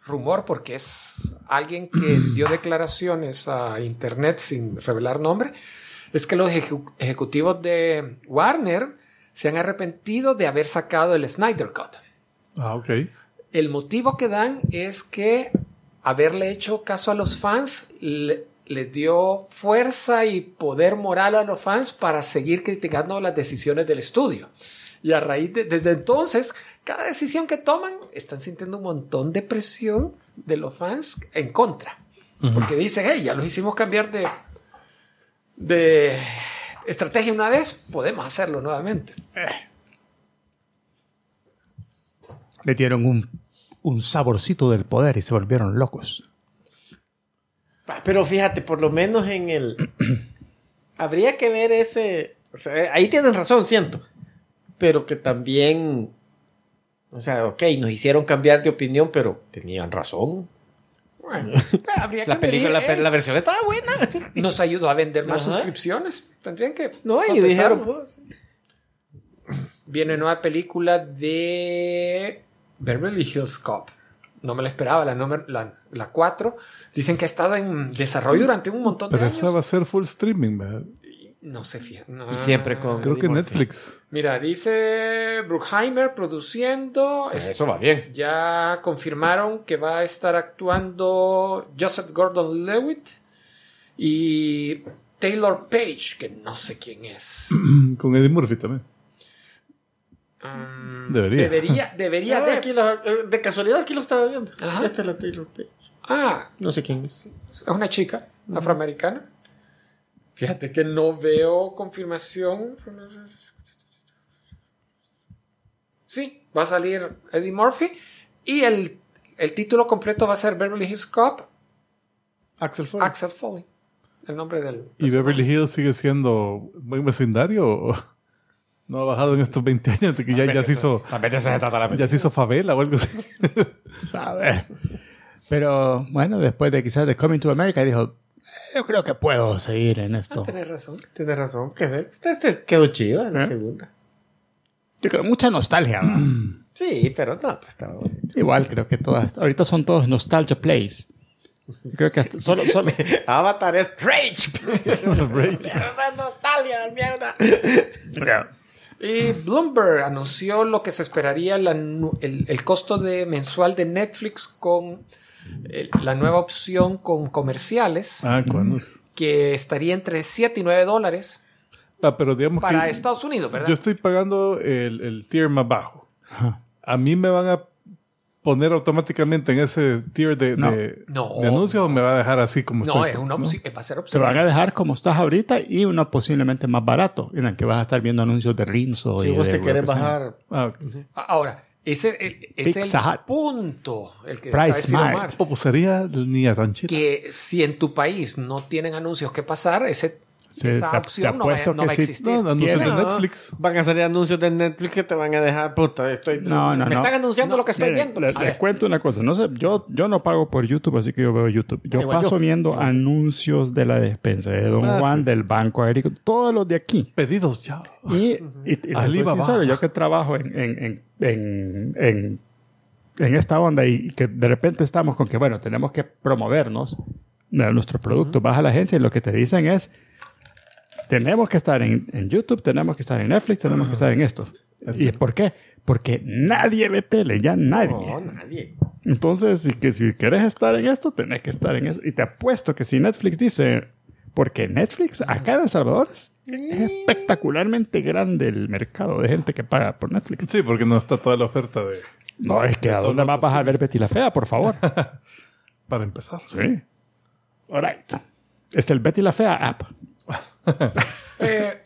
rumor, porque es alguien que dio declaraciones a internet sin revelar nombre, es que los ejecu- ejecutivos de Warner se han arrepentido de haber sacado el Snyder Cut. Ah, ok. El motivo que dan es que haberle hecho caso a los fans le, les dio fuerza y poder moral a los fans para seguir criticando las decisiones del estudio. Y a raíz de, desde entonces, cada decisión que toman, están sintiendo un montón de presión de los fans en contra. Porque dicen, hey, ya los hicimos cambiar de, de, estrategia una vez, podemos hacerlo nuevamente. Metieron un, un saborcito del poder y se volvieron locos. Pero fíjate, por lo menos en el. Habría que ver ese. o sea, ahí tienen razón, siento. Pero que también. O sea, ok, nos hicieron cambiar de opinión, pero tenían razón. Bueno, habría que La película, medir, la, ¿eh? la versión estaba buena. Nos ayudó a vender más Ajá. suscripciones. Tendrían que. No, y dijeron, pues. Viene nueva película de Beverly Hills Cop. No me la esperaba, la, número- la, la 4. Dicen que ha estado en desarrollo durante un montón de Pero años. esa va a ser full streaming, ¿verdad? No sé, fíjate. Y siempre con- Creo que. Netflix. Mira, dice Bruckheimer produciendo. Es- Eso va bien. Ya confirmaron que va a estar actuando Joseph Gordon Lewitt y Taylor Page, que no sé quién es. Con Eddie Murphy también. Mm, Debería. Debería, debería Ah, de. aquí lo- eh, de casualidad aquí lo estaba viendo. Ajá. Esta es la Taylor Page. Ah, No sé quién es. es una chica afroamericana. Fíjate que no veo confirmación. Sí, va a salir Eddie Murphy y el, el título completo va a ser Beverly Hills Cop, Axel Foley. Axel Foley. El nombre del. ¿Y. Beverly Hills sigue siendo buen vecindario o no ha bajado en estos 20 años de que ya, ya se hizo ya se hizo favela o algo así? ¿Sabes? Pero bueno, después de quizás de Coming to America, dijo: Yo creo que puedo seguir en esto. Tienes razón. Tienes razón. Este, este quedó chido en la ¿Eh? segunda. Yo creo mucha nostalgia. ¿va? Sí, pero no, pues estaba bueno. Igual creo que todas. Ahorita son todos nostalgia plays. Creo que hasta- solo, solo, Avatar es Rage. Rage. mierda, nostalgia, mierda. Y Bloomberg anunció lo que se esperaría la el, el costo de mensual de Netflix con el- la nueva opción con comerciales, Ah, ¿cuándo? que estaría entre 7 y 9 dólares Ah, pero digamos para que Estados Unidos, ¿verdad? yo estoy pagando el, el tier más bajo. A mí me van a poner automáticamente en ese tier de, No. de, No. de anuncios o me va a dejar así como no, estoy. es una ¿no? opción, va a ser se opción. van a dejar como estás ahorita y uno posiblemente más barato, en el que vas a estar viendo anuncios de Rinzo. Si y vos de te querés bajar. Ah, ok. Ahora, ese el- es el punto el que Price Smart. Omar, ni ranchita. que si en tu país no tienen anuncios que pasar, ese, Sí, esa te- opción no va, apuesto no que va a existir. No, anuncios de Netflix. Van a salir anuncios de Netflix que te van a dejar. Puta, estoy. No, no, me no. están anunciando lo que estoy Miren, viendo. Les, cuento una cosa. No sé, yo, yo no pago por YouTube, así que yo veo YouTube. Yo Igual paso yo. viendo anuncios de la despensa de Don Ah, Juan, sí. del Banco Agrícola, todos los de aquí. Pedidos ya. Y, y, y les soy Alibaba. sincero, yo que trabajo en, en, en, en, en- en esta onda y que de repente estamos con que, bueno, tenemos que promovernos nuestros productos. Vas a la agencia y lo que te dicen es, tenemos que estar en, en YouTube, tenemos que estar en Netflix, tenemos que estar en esto. ¿Y por qué? Porque nadie ve tele, ya nadie. No, nadie. Entonces, si, que, si quieres estar en esto, tenés que estar en eso. Y te apuesto que si Netflix dice, porque Netflix acá en El Salvador es espectacularmente grande el mercado de gente que paga por Netflix. Sí, porque no está toda la oferta de No, es que a dónde más vas a ver Betty la Fea, por favor. para empezar. Sí. All right. Es el Betty la Fea app. Eh.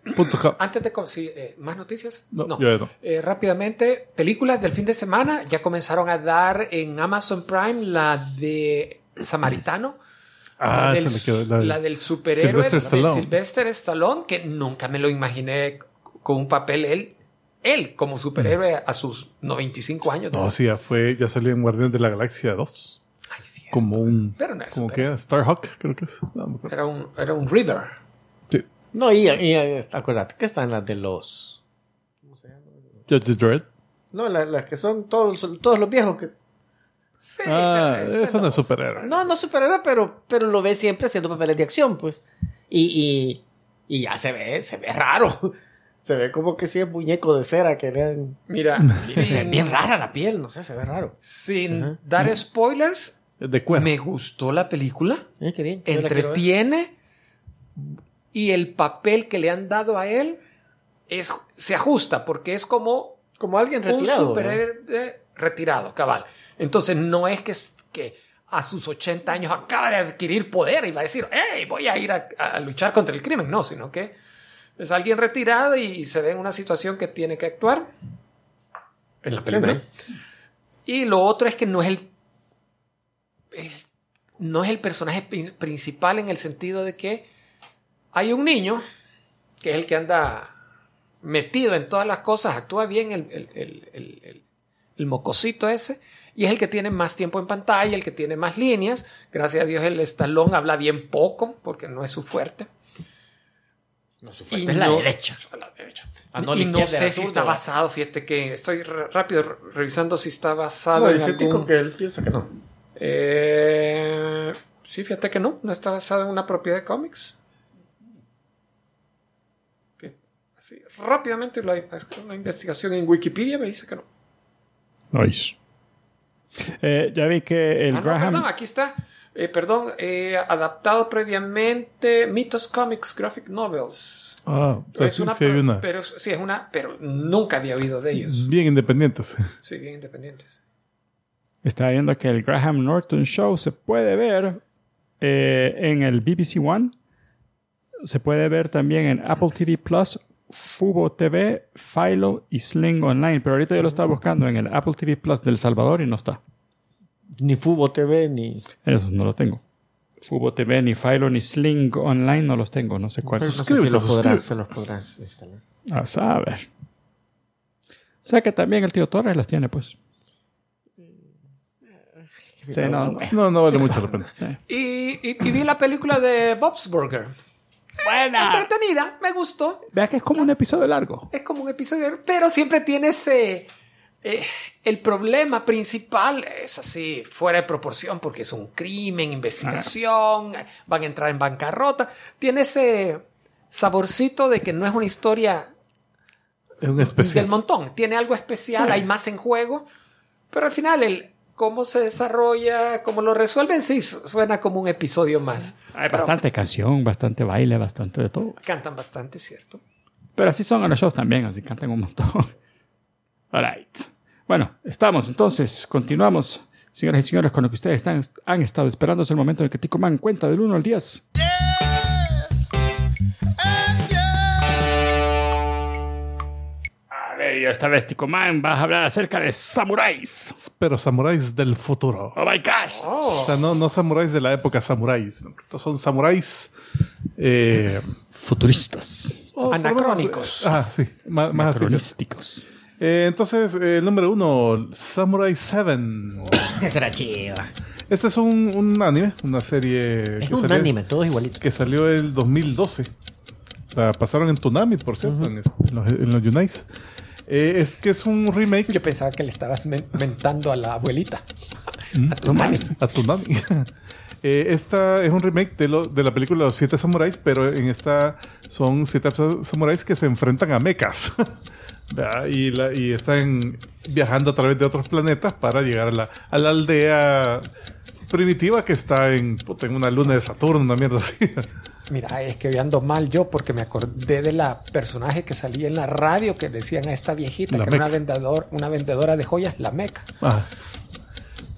Antes de sí, eh, más noticias, No. Eh, rápidamente, películas del fin de semana ya comenzaron a dar en Amazon Prime la de Samaritano. Ah, la, del, me quedó, la del la del superhéroe Sylvester de Stallone. Sylvester Stallone, que nunca me lo imaginé con un papel él, él como superhéroe a sus 95 años. No, sí, ya fue, ya salió en Guardianes de la Galaxia 2. Ay, sí, Como un. Pero no es como que Starhawk, creo que es. No, era un, era un River. Sí. No, y, y, acuérdate que están las de los. Judge Dredd. No, las, las que son todos, todos los viejos que. Sí, Ah, pero es esa no es superhéroe. No, no superhéroe, pero, pero lo ves siempre haciendo papeles de acción, pues. Y, y, y ya se ve, se ve raro. Se ve como que si es muñeco de cera que le han- Mira, Se ve sin, bien rara la piel, no sé, se ve raro. sin Ajá. dar spoilers, Es de cuero. me gustó la película. Eh, qué bien. entretiene y el papel que le han dado a él es, se ajusta porque es como Como alguien un retirado. ¿no? superhéroe retirado, cabal. Entonces no es que, que a sus 80 años acaba de adquirir poder y va a decir, hey, voy a ir a, a luchar contra el crimen. No, sino que Es alguien retirado y se ve en una situación que tiene que actuar. En la película. Y lo otro es que no es el. eh, no es el personaje pri- principal en el sentido de que hay un niño que es el que anda metido en todas las cosas, actúa bien el, el- el- el- el- el mocosito ese, y es el que tiene más tiempo en pantalla, el que tiene más líneas. Gracias a Dios el estalón habla bien poco, porque no es su fuerte. No, su Y fuerte es la no- derecha. a la derecha. Ah, no, y no sé si está basado, fíjate que estoy rápido re- revisando si está basado No, en algún... Tico que él piensa que no. Eh, sí, fíjate que no, no está basado en una propiedad de cómics. Que, así, rápidamente la, una investigación en Wikipedia me dice que no. Nice. Eh, ya vi que el Ah, no, Graham. perdón, aquí está. Eh, perdón, eh, adaptado previamente Mythos Comics Graphic Novels. Ah, o sea, es sí, una, sí hay una. pero sí es una, pero nunca había oído de ellos. Bien independientes. Sí, bien independientes. Está viendo que el Graham Norton Show se puede ver eh, en el BBC One. Se puede ver también en Apple TV Plus, Fubo TV, Philo y Sling Online. Pero ahorita yo lo estaba buscando en el Apple TV Plus del Salvador y no está. Ni Fubo TV, ni. Eso no lo tengo. Fubo TV, ni Philo, ni Sling Online no los tengo. No sé Pero cuáles. no sé si los podrás, se los podrás instalar. A saber. O sea que también el tío Torres los tiene, pues. Sí, no, no. No, no vale mucho la pena. Sí. Y, y- y vi la película de Bob's Burger. Buena. Entretenida, me gustó. Vea que es como un episodio largo. Es como un episodio, pero siempre tiene ese... eh, el problema principal es así, fuera de proporción, porque es un crimen, investigación, van a entrar en bancarrota. Tiene ese saborcito de que no es una historia Es un del montón. Tiene algo especial, Sí. hay más en juego. Pero al final, el cómo se desarrolla, cómo lo resuelven, sí, su- suena como un episodio más. Hay Pero bastante canción, bastante baile, bastante de todo. Cantan bastante, ¿cierto? Pero así son en los shows también, así cantan un montón. Alright. Bueno, estamos entonces, continuamos. Señoras y señores, con lo que ustedes están, han estado esperando es el momento en el que Tico Man cuenta del 1 al 10. A ver, y esta vez Tico Man vas a hablar acerca de samuráis. Pero samuráis del futuro. Oh my gosh. O sea, no, no samuráis de la época samuráis. Estos son samuráis. Eh, Futuristas. o por lo menos, Anacrónicos. eh, ah, sí. Más, más así. Anacronísticos. Eh, entonces, eh, el número uno, Samurai 7. Esa era chiva. Este es un, un anime, una serie Es que, un salió, anime, todo igualito. que salió el 2012. La pasaron en Toonami, por cierto, en, es- en los, en los Unites. Eh, es que es un remake Yo pensaba que le estabas men- mentando a la abuelita. Mm. A tu mami. a Toonami. Eh, esta es un remake de, lo- de la película Los Siete Samuráis, pero en esta son siete sa- samuráis que se enfrentan a mechas. ¿Verdad? y, la- y están viajando a través de otros planetas para llegar a la, a la aldea primitiva que está en, en una luna de Saturno, una mierda así. Mira, es que hoy ando mal yo porque me acordé de la personaje que salía en la radio que decían a esta viejita La que era una, Meca. vendedor, una vendedora de joyas, la meca. Ah.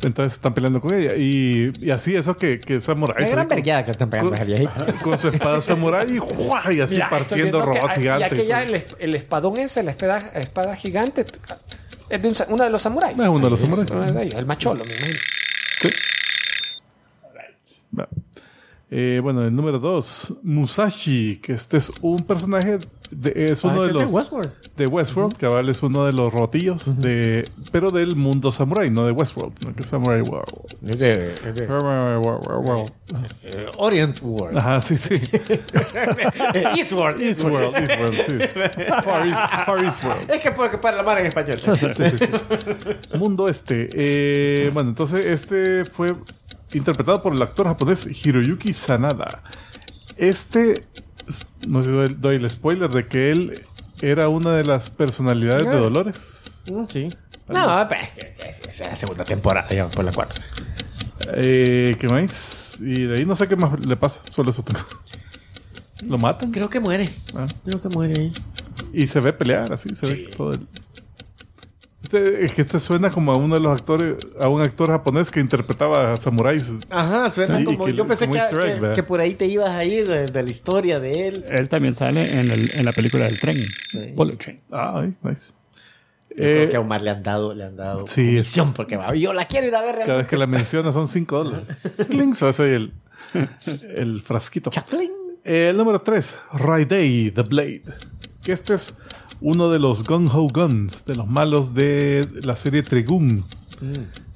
Entonces están peleando con ella. Y, y así, eso que, que samuráis. Es gran con- vergueada que están pegando viejita. con su espada samurái y, ¡juá! y así Mira, partiendo que robots gigantes. Ya que ya el, es- el espadón ese, la espada, espada gigante, es de un uno de los samuráis. Es uno de los samuráis. El macholo, me imagino. Sí. Va. Eh, bueno, el número dos, Musashi, que este es un personaje, de- es uno Ah, de los de Westworld. de Westworld, cabal es uno de los rotillos, de, pero del mundo samurai, no de Westworld, no que Samurai World. Es de, es de- World, World, World. eh, Orient World. Ajá, sí, sí. Eastworld. Eastworld, Eastworld, sí. Far East, Far East World. Es que puede para la mar en español. Sí, sí, sí. Mundo este. Eh, bueno, entonces este fue interpretado por el actor japonés Hiroyuki Sanada. Este, no sé si doy, doy el spoiler de que él era una de las personalidades de Dolores. Mm, Sí. No, pues, es, es- es la segunda temporada, ya por la cuarta. Eh, ¿Qué más? Y de ahí no sé qué más le pasa, solo eso tengo. Lo matan Creo que muere. Ah. Creo que muere ahí. y se ve pelear así, se ve todo el... Este, es que este suena como a uno de los actores, a un actor japonés que interpretaba a samuráis. Ajá, suena Sí, como. que- yo pensé como que, egg, que- por ahí te ibas a ir de, de la historia de él. Él también sale en, el- en la película del tren. Bullet Train. Ah, ay, nice. Yo creo Eh, que a Omar le han dado, le han dado sí, comisión porque va, yo la quiero ir a ver cada realmente. vez que la menciona son 5 dólares. Cling, so soy el, el frasquito. Chaplin. Eh, El número 3, Raidei the Blade. Que este es uno de los Gun Ho Guns, de los malos de la serie Trigun.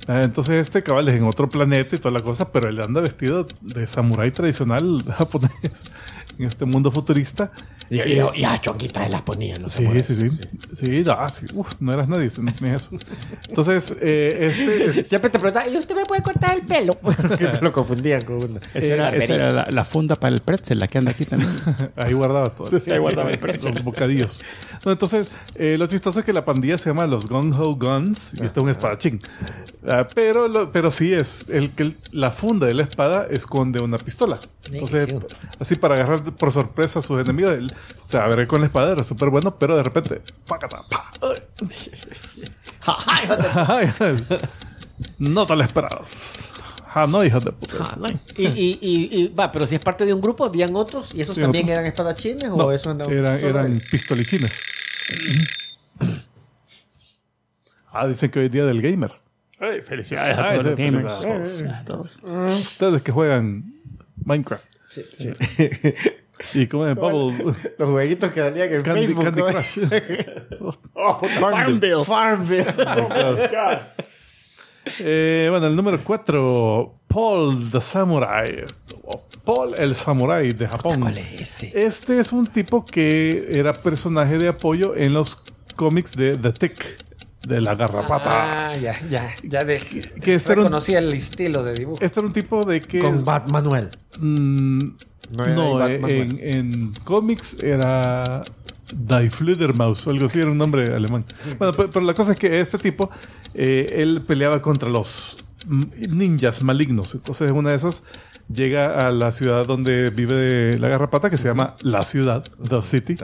Ah, Entonces este cabal es en otro planeta y toda la cosa, pero él anda vestido de samurái tradicional japonés en este mundo futurista. Y, y, y a Chonquita se las ponía en los Sí, sí, sí. Sí, no, sí. Uf, no eras nadie, es eso. Entonces, eh, este... es- Siempre te preguntaban, ¿y usted me puede cortar el pelo? que te lo confundían con una. Esa era, esa era la, la funda para el pretzel, la que anda aquí también. Ahí guardaba todo. Sí, ahí guardaba el pretzel. Los bocadillos. No, entonces, eh, lo chistoso es que la pandilla se llama los Gung Ho Guns y este es un espadachín. Ah, pero, lo- pero sí es el que la funda de la espada esconde una pistola. Entonces, así para agarrar por sorpresa a sus enemigos, él se agarra con la espada, era súper bueno, pero de repente, ¡pácata! ¡pa! No te lo esperabas. Ah, no, hijos de puta. y, y, y, y- va, pero si es parte de un grupo, habían otros, ¿y esos Sí, también otros. eran espadachines o No, eso andaban eran, eran pistolichines. ah, dicen que hoy es día del gamer. Ay, felicidades a Ay, todos sí, los gamers. felicidades. A todos. Ustedes que juegan Minecraft. Y como en Bubble, Los jueguitos que salían en Candy, Facebook. Candy. Crush. Farmville. Farmville. Eh, bueno, el número 4, Paul the Samurai. Paul el Samurai de Japón. ¿Cuál es ese? Este es un tipo que era personaje de apoyo en los cómics de The Tick, de la garrapata. Ah, ya, ya, ya de, que este era un- reconocí el estilo de dibujo. Este era un tipo de que... Con Bat Manuel. Mm, No era eh, Batman, en, en cómics era Die Fledermaus o algo así, era un nombre alemán. Bueno, pe- pero, la cosa es que este tipo, eh, él peleaba contra los ninjas malignos. Entonces, una de esas llega a la ciudad donde vive la garrapata, que se llama La Ciudad, The City.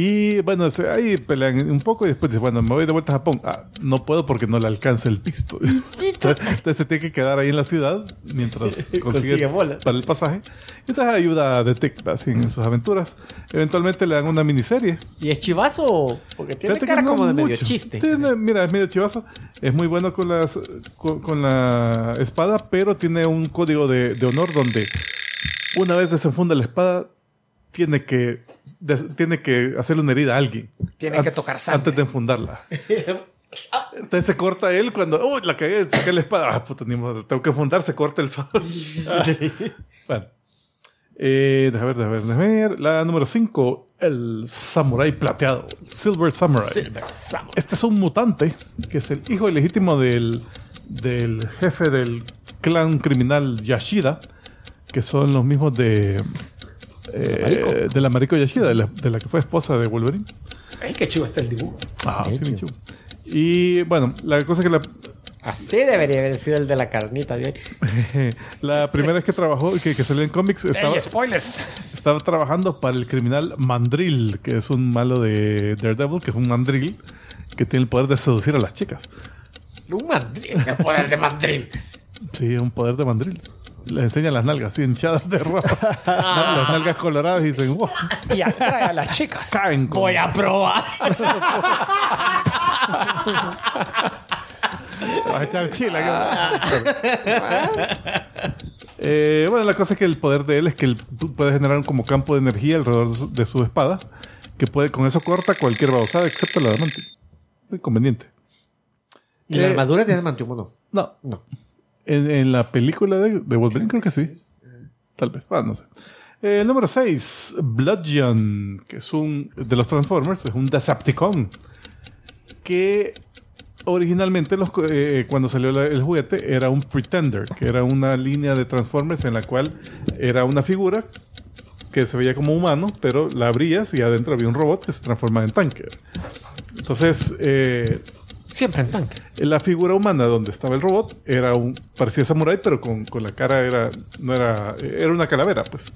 Y bueno, ahí pelean un poco y después dice, bueno, me voy de vuelta a Japón. Ah, no puedo porque no le alcanza el pisto. entonces, se tiene que quedar ahí en la ciudad mientras consigue, Consigue bola. para el pasaje. Entonces ayuda a Detective así en sus aventuras. Eventualmente le dan una miniserie. ¿Y es chivazo? Porque tiene Fíjate cara no como de medio mucho. chiste. Tiene- mira, es medio chivazo. Es muy bueno con, las, con, con la espada, pero tiene un código de, de honor donde una vez desenfunda la espada, tiene que, tiene que hacerle una herida a alguien. Tiene que tocar sangre. Antes de enfundarla. Entonces se corta él cuando, uy, la cagué, saqué la espada. Ah, puta, ni modo, tengo que fundar, se corta el sol. bueno. Eh, déjame ver, déjame ver, déjame ver. La número 5, el Samurai Plateado. Silver Samurai. Este es un mutante que es el hijo ilegítimo del, del jefe del clan criminal Yashida, que son los mismos de. Eh, de la Mariko Yashida, de la, de la que fue esposa de Wolverine. Ay, qué chivo está el dibujo. Ah, sí, bien chulo. Y bueno, la cosa que la, Así debería haber sido el de la carnita de hoy. la primera vez que trabajó, que, que salió en cómics, estaba, Ey, spoilers. estaba trabajando para el criminal Mandrill, que es un malo de Daredevil, que es un mandril que tiene el poder de seducir a las chicas. Un mandril. El poder de mandril. Sí, un poder de mandril. Les enseña las nalgas así hinchadas de ropa. las nalgas coloradas y dicen, wow, Y atrae a las chicas. caen con... Voy a probar. Vas a echar chile. Eh, bueno, la cosa es que el poder de él es que él pu- puede generar como campo de energía alrededor de su, de su espada, que puede con eso corta cualquier babosada excepto la diamante. Muy conveniente. ¿Y la Eh, armadura tiene mantium o no? No, No. En, en la película de, de Wolverine creo que sí. Tal vez, ah, no sé. Eh, número 6, Bludgeon, que es un de los Transformers, es un Decepticon. Que originalmente los, eh, cuando salió la- el juguete era un Pretender, que era una línea de Transformers en la cual era una figura que se veía como humano, pero la abrías y adentro había un robot que se transformaba en tanque. Entonces, eh, Siempre en tanque. la figura humana donde estaba el robot era un parecía samurái pero con, con la cara era no era era una calavera pues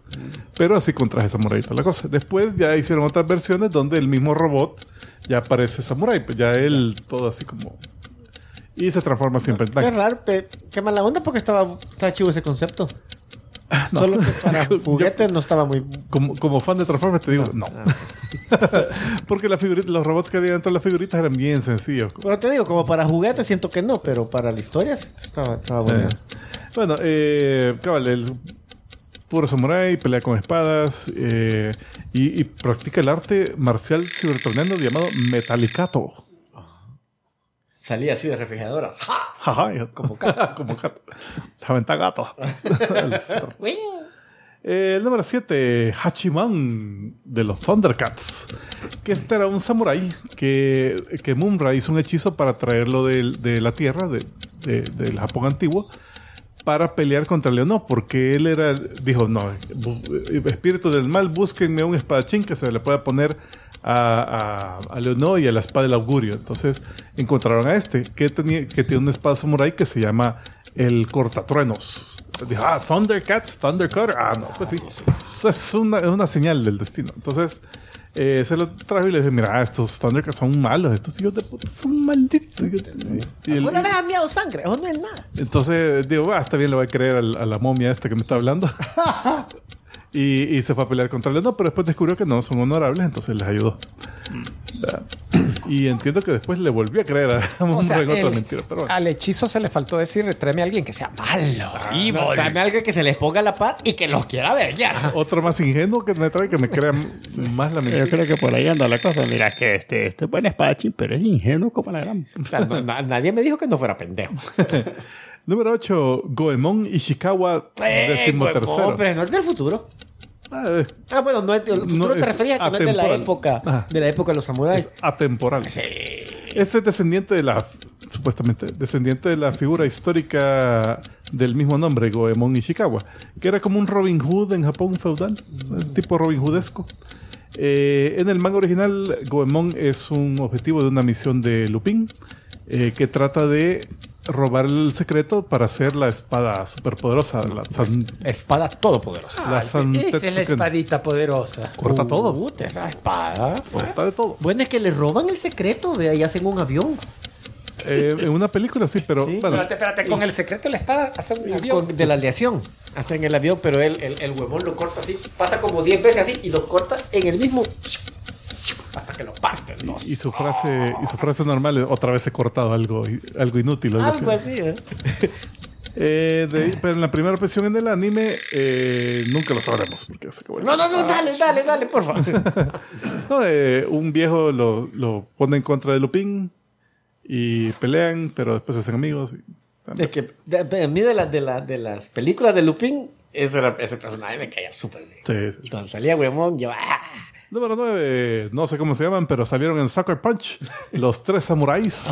pero así con traje samurái y toda la cosa después ya hicieron otras versiones donde el mismo robot ya aparece Samurai, pues ya él todo así como... Y se transforma siempre en Qué tanque. raro, pe- qué mala onda porque estaba, estaba chivo ese concepto. Solo que para Yo- juguetes no estaba muy... Como, como fan de Transformers te digo, no. Porque la figurita- los robots que había dentro de las figuritas eran bien sencillos. Pero te digo, como para juguetes siento que no, pero para la historia estaba, estaba bueno. Eh, Bueno, eh, cabal, el puro samurai, pelea con espadas eh, y, y practica el arte marcial cibertroniano llamado Metalicato. Salía así de refrigeradoras. ¡Ja! Jaja, como gato. como gato. La venta gato. Eh, el número 7, Hachiman de los Thundercats. Que este era un samurái que, que Mumra hizo un hechizo para traerlo del- de, la tierra, de- de- del Japón antiguo, para pelear contra Leonor. Porque él era, dijo: No, espíritu del mal, búsquenme un espadachín que se le pueda poner a, a, y a la espada del augurio. Entonces encontraron a este, que, tenía, que tiene una espada samurái que se llama el Cortatruenos. Dijo, ah, Thundercats, Thundercutter. Ah, no, pues sí. Eso es una, es una señal del destino. Entonces, eh, se lo trajo y le dije, mira, estos Thundercats son malos, estos hijos de puta son malditos. Y el- Una vez ha miado sangre, eso no es nada. entonces digo, ah, está bien, le voy a creer a, la momia esta que me está hablando. y, y se fue a pelear contra Leonor, pero después descubrió que no son honorables, entonces les ayudó. Y entiendo que después le volvió a creer a O un sea, otra mentira. Pero bueno. al hechizo se le faltó decir, tráeme a alguien que sea malo, evil. No, tráeme a alguien que se les ponga la par y que los quiera ver ya. Otro más ingenuo que me trae que me crea más la mentira. Yo creo que por ahí anda la cosa. Mira que este, este es buen espadachín, pero es ingenuo como la gran. O sea, no- na- nadie me dijo que no fuera pendejo. Número 8, Goemon Ishikawa, décimo tercero. No es del futuro. Ah, Ah, bueno, no es del futuro. No, te referías a que no es de la época, Ajá. de la época de los samuráis. es atemporal. Este es descendiente de la, supuestamente, descendiente de la figura histórica del mismo nombre, Goemon Ishikawa, que era como un Robin Hood en Japón feudal, tipo Robin Hoodesco. Eh, en el manga original, Goemon es un objetivo de una misión de Lupin eh, que trata de robar el secreto para hacer la espada superpoderosa, la San- Espada todopoderosa. la Esa es la espadita poderosa. Corta todo. Puta, esa espada. Corta de todo. Bueno, es que le roban el secreto, vea, y hacen un avión. Eh, en una película sí, pero Sí. bueno, Espérate, espérate, con el secreto de la espada hace un avión. Con- de la aleación. Hacen el avión, pero el, el, el huevón lo corta así, pasa como 10 veces así y lo corta en el mismo. Hasta que lo parten. ¿no? Y su frase, y su frase normal otra vez he cortado algo, algo inútil. algo Algo así. así, ¿eh? Eh, de- pero en la primera versión en el anime eh, nunca lo sabremos. Porque se acabó No, no, no, dale, dale, dale, por favor. No, eh, un viejo lo, lo pone en contra de Lupin y pelean, pero después se hacen amigos. y- Es que de, de- a mí de, la- de, la- de las películas de Lupin, ese, ese personaje me caía súper bien. Sí, sí. Y Cuando salía huevón, yo. ¡ah! Número 9, no sé cómo se llaman, pero salieron en Sucker Punch los tres samuráis.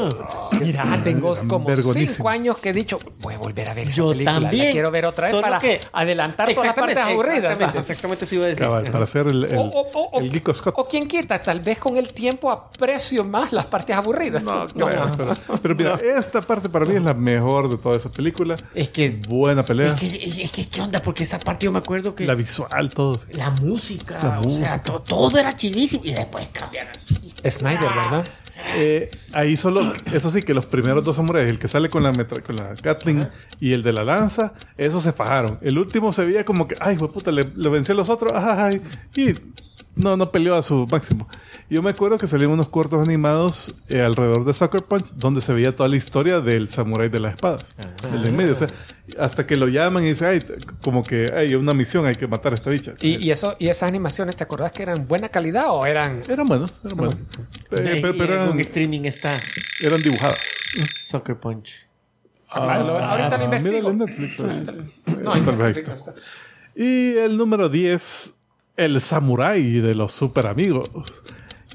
Mira, tengo como cinco años que he dicho, voy a volver a ver esa Yo película. La también. quiero ver otra vez Solo para que- adelantar todas las partes aburridas. Exactamente, Ajá. exactamente eso iba a decir. Cabal, para hacer el, el, O, o- o- el Geeko Scott. o quien quita, tal vez con el tiempo aprecio más las partes aburridas. No, bueno, pero, pero mira, esta parte para mí es la mejor de toda esa película. Es que. Buena pelea. Es que, es, es que, ¿qué onda? Porque esa parte yo me acuerdo que. La visual, todo. la música, La o música. sea, to- todo era chidísimo y después cambiaron. Snyder, ¿verdad? Eh, ahí solo, eso sí, que los primeros dos samuráis, el que sale con la, metra- con la Gatling y el de la lanza, esos se fajaron. El último se veía como que, ay, puta, le, le venció a los otros, ay, y no, no peleó a su máximo. Yo me acuerdo que salieron unos cortos animados eh, alrededor de Sucker Punch donde se veía toda la historia del samurái de las espadas, el de en medio. O sea, hasta que lo llaman y dicen, ay, como que hay una misión, hay que matar a esta bicha. Y, y eso, y esas animaciones, ¿te acordás que eran buena calidad o eran Eran buenos, eran buenos. Eh, Y- pero, y pero eran, en streaming está eran dibujadas. Soccer Punch. Ah, lo- ahorita lo Ah, investigo. míralo en Netflix, pues. No, Tal en vez ahí Netflix está. está. Y el número 10, el samurái de los super amigos.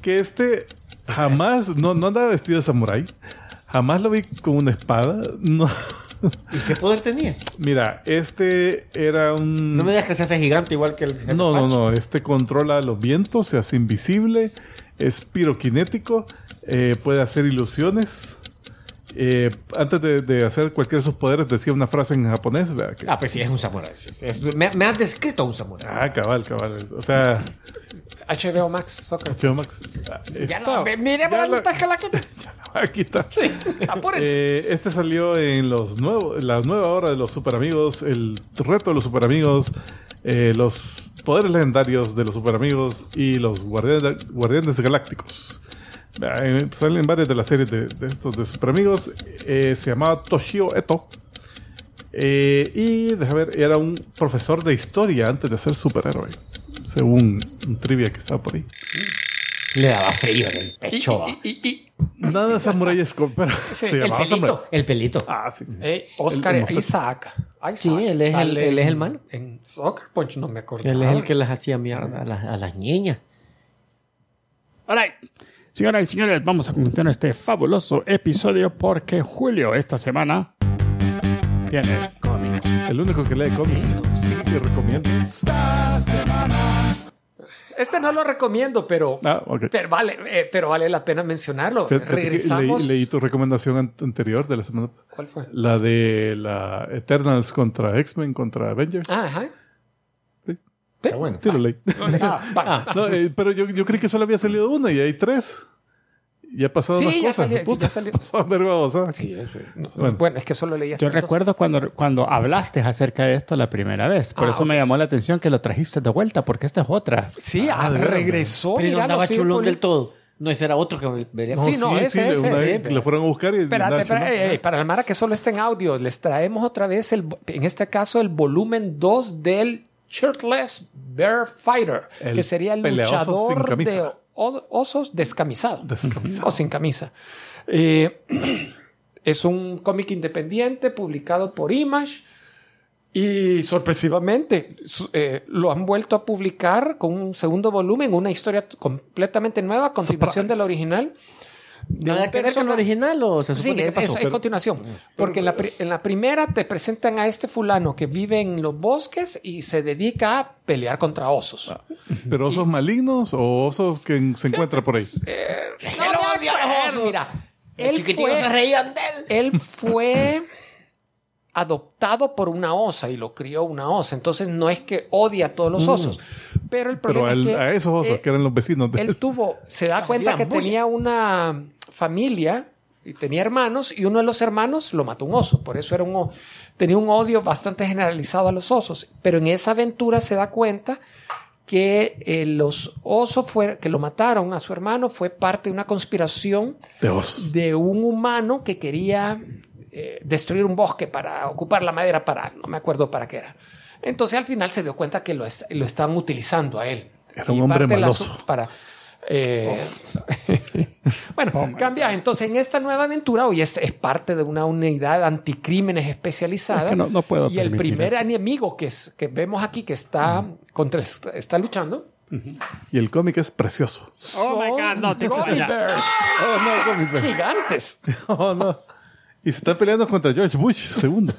Que este jamás, no, no andaba vestido de samurái. Jamás lo vi con una espada. No. ¿Y qué poder tenía? Mira, este era un. No me digas que se hace gigante igual que el. jefe No, no, no. Este controla los vientos, se hace invisible, es piroquinético, eh, puede hacer ilusiones eh, antes de, de hacer cualquiera de sus poderes decía una frase en japonés, ¿verdad? Que- Ah, pues sí, es un samurái. Me, me has descrito a un samurái. ah, cabal, cabal. O sea, HBO Max Soccer. Chivo Max. ah, Ya lo, ve- miremos ya la ventaja la que Aquí está. Apúrense. Eh, este salió en los nuevos, la nueva hora de los super amigos, el reto de los super amigos, eh, los poderes legendarios de los super amigos y los guardianes, guardianes galácticos. Eh, salen varias de las series de, de estos de super amigos. Eh, se llamaba Toshio Eto. Eh, y deja ver, era un profesor de historia antes de ser superhéroe. Según un trivia que estaba por ahí. Le daba frío en el pecho. y- y- y- Nada de samurayesco, pero se el llamaba samurai. pelito. El pelito. Ah, sí, sí. eh, Oscar El- el- Isaac. Isaac Sí, él es el- él es el malo. En Soccer Punch no me acuerdo. Él es el que las hacía mierda a las, a las niñas. All right. Señoras y señores, vamos a continuar este fabuloso episodio porque Julio esta semana tiene cómics. El único que lee cómics que recomiendo. Este no lo recomiendo, pero, Ah, ok. pero, vale, eh, pero vale la pena mencionarlo. Fíjate Regresamos. Leí, leí tu recomendación an- anterior de la semana. ¿Cuál fue? La de la Eternals contra X-Men contra Avengers. Ah, ajá. Sí. Está bueno. Sí, lo leí. Ah, va. No, eh, pero yo, yo creí que solo había salido una y hay tres. Ya ha pasado Sí, más ya cosas. salió- Puta, ya salió. verga babosada. No, Bueno. bueno. es que solo leía Yo recuerdo cuando, cuando hablaste acerca de esto la primera vez. Por Ah, eso ok. me llamó la atención que lo trajiste de vuelta, porque esta es otra. Sí, Ah, ah, veras, regresó. Pero no mira, andaba chulón del todo. No, ese era otro que veríamos. Sí, no, ese, le- ese. una vez Sí, que le fueron a buscar y Espérate, espérate, chulón. ey, ey, para el Mara que solo está en audio, les traemos otra vez, el, en este caso, el volumen 2 del Shirtless Bear Fighter, El que sería el luchador de osos descamisado. Descamisado. O sin camisa. Eh, es un cómic independiente publicado por Image. Y sorpresivamente eh, lo han vuelto a publicar con un segundo volumen, una historia completamente nueva, a continuación de la original. De ¿Nada un que ver con lo persona- original o se Sí, que es, pasó? es- es continuación. Porque en la, pri- en la primera te presentan a este fulano que vive en los bosques y se dedica a pelear contra osos. Pero osos malignos o osos que se encuentra por ahí. No, no, no, Mira, él Chiquitillos fue, se reían de él. él fue adoptado por una osa y lo crió una osa. Entonces no es que odia a todos los osos. Pero el Pero problema es que a esos osos eh, que eran los vecinos de él tuvo, se da cuenta que tenía una familia y tenía hermanos y uno de los hermanos lo mató un oso. Por eso era un, tenía un odio bastante generalizado a los osos. Pero en esa aventura se da cuenta que eh, los osos fue, que lo mataron a su hermano fue parte de una conspiración de osos. de un humano que quería eh, destruir un bosque para ocupar la madera para, no me acuerdo para qué era. Entonces al final se dio cuenta que lo, es- lo estaban utilizando a él. Era un hombre maloso. Para, eh, bueno, cambia. Entonces en esta nueva aventura hoy es, es parte de una unidad anticrímenes especializada. Es que no- no puedo y el primer eso. enemigo que, es, que vemos aquí que está, contra, está luchando Y el cómic es precioso. Oh my son God, no, te Gummy. Bears Oh, no, gigantes. Oh, no. Y se está peleando contra George Bush, segundo.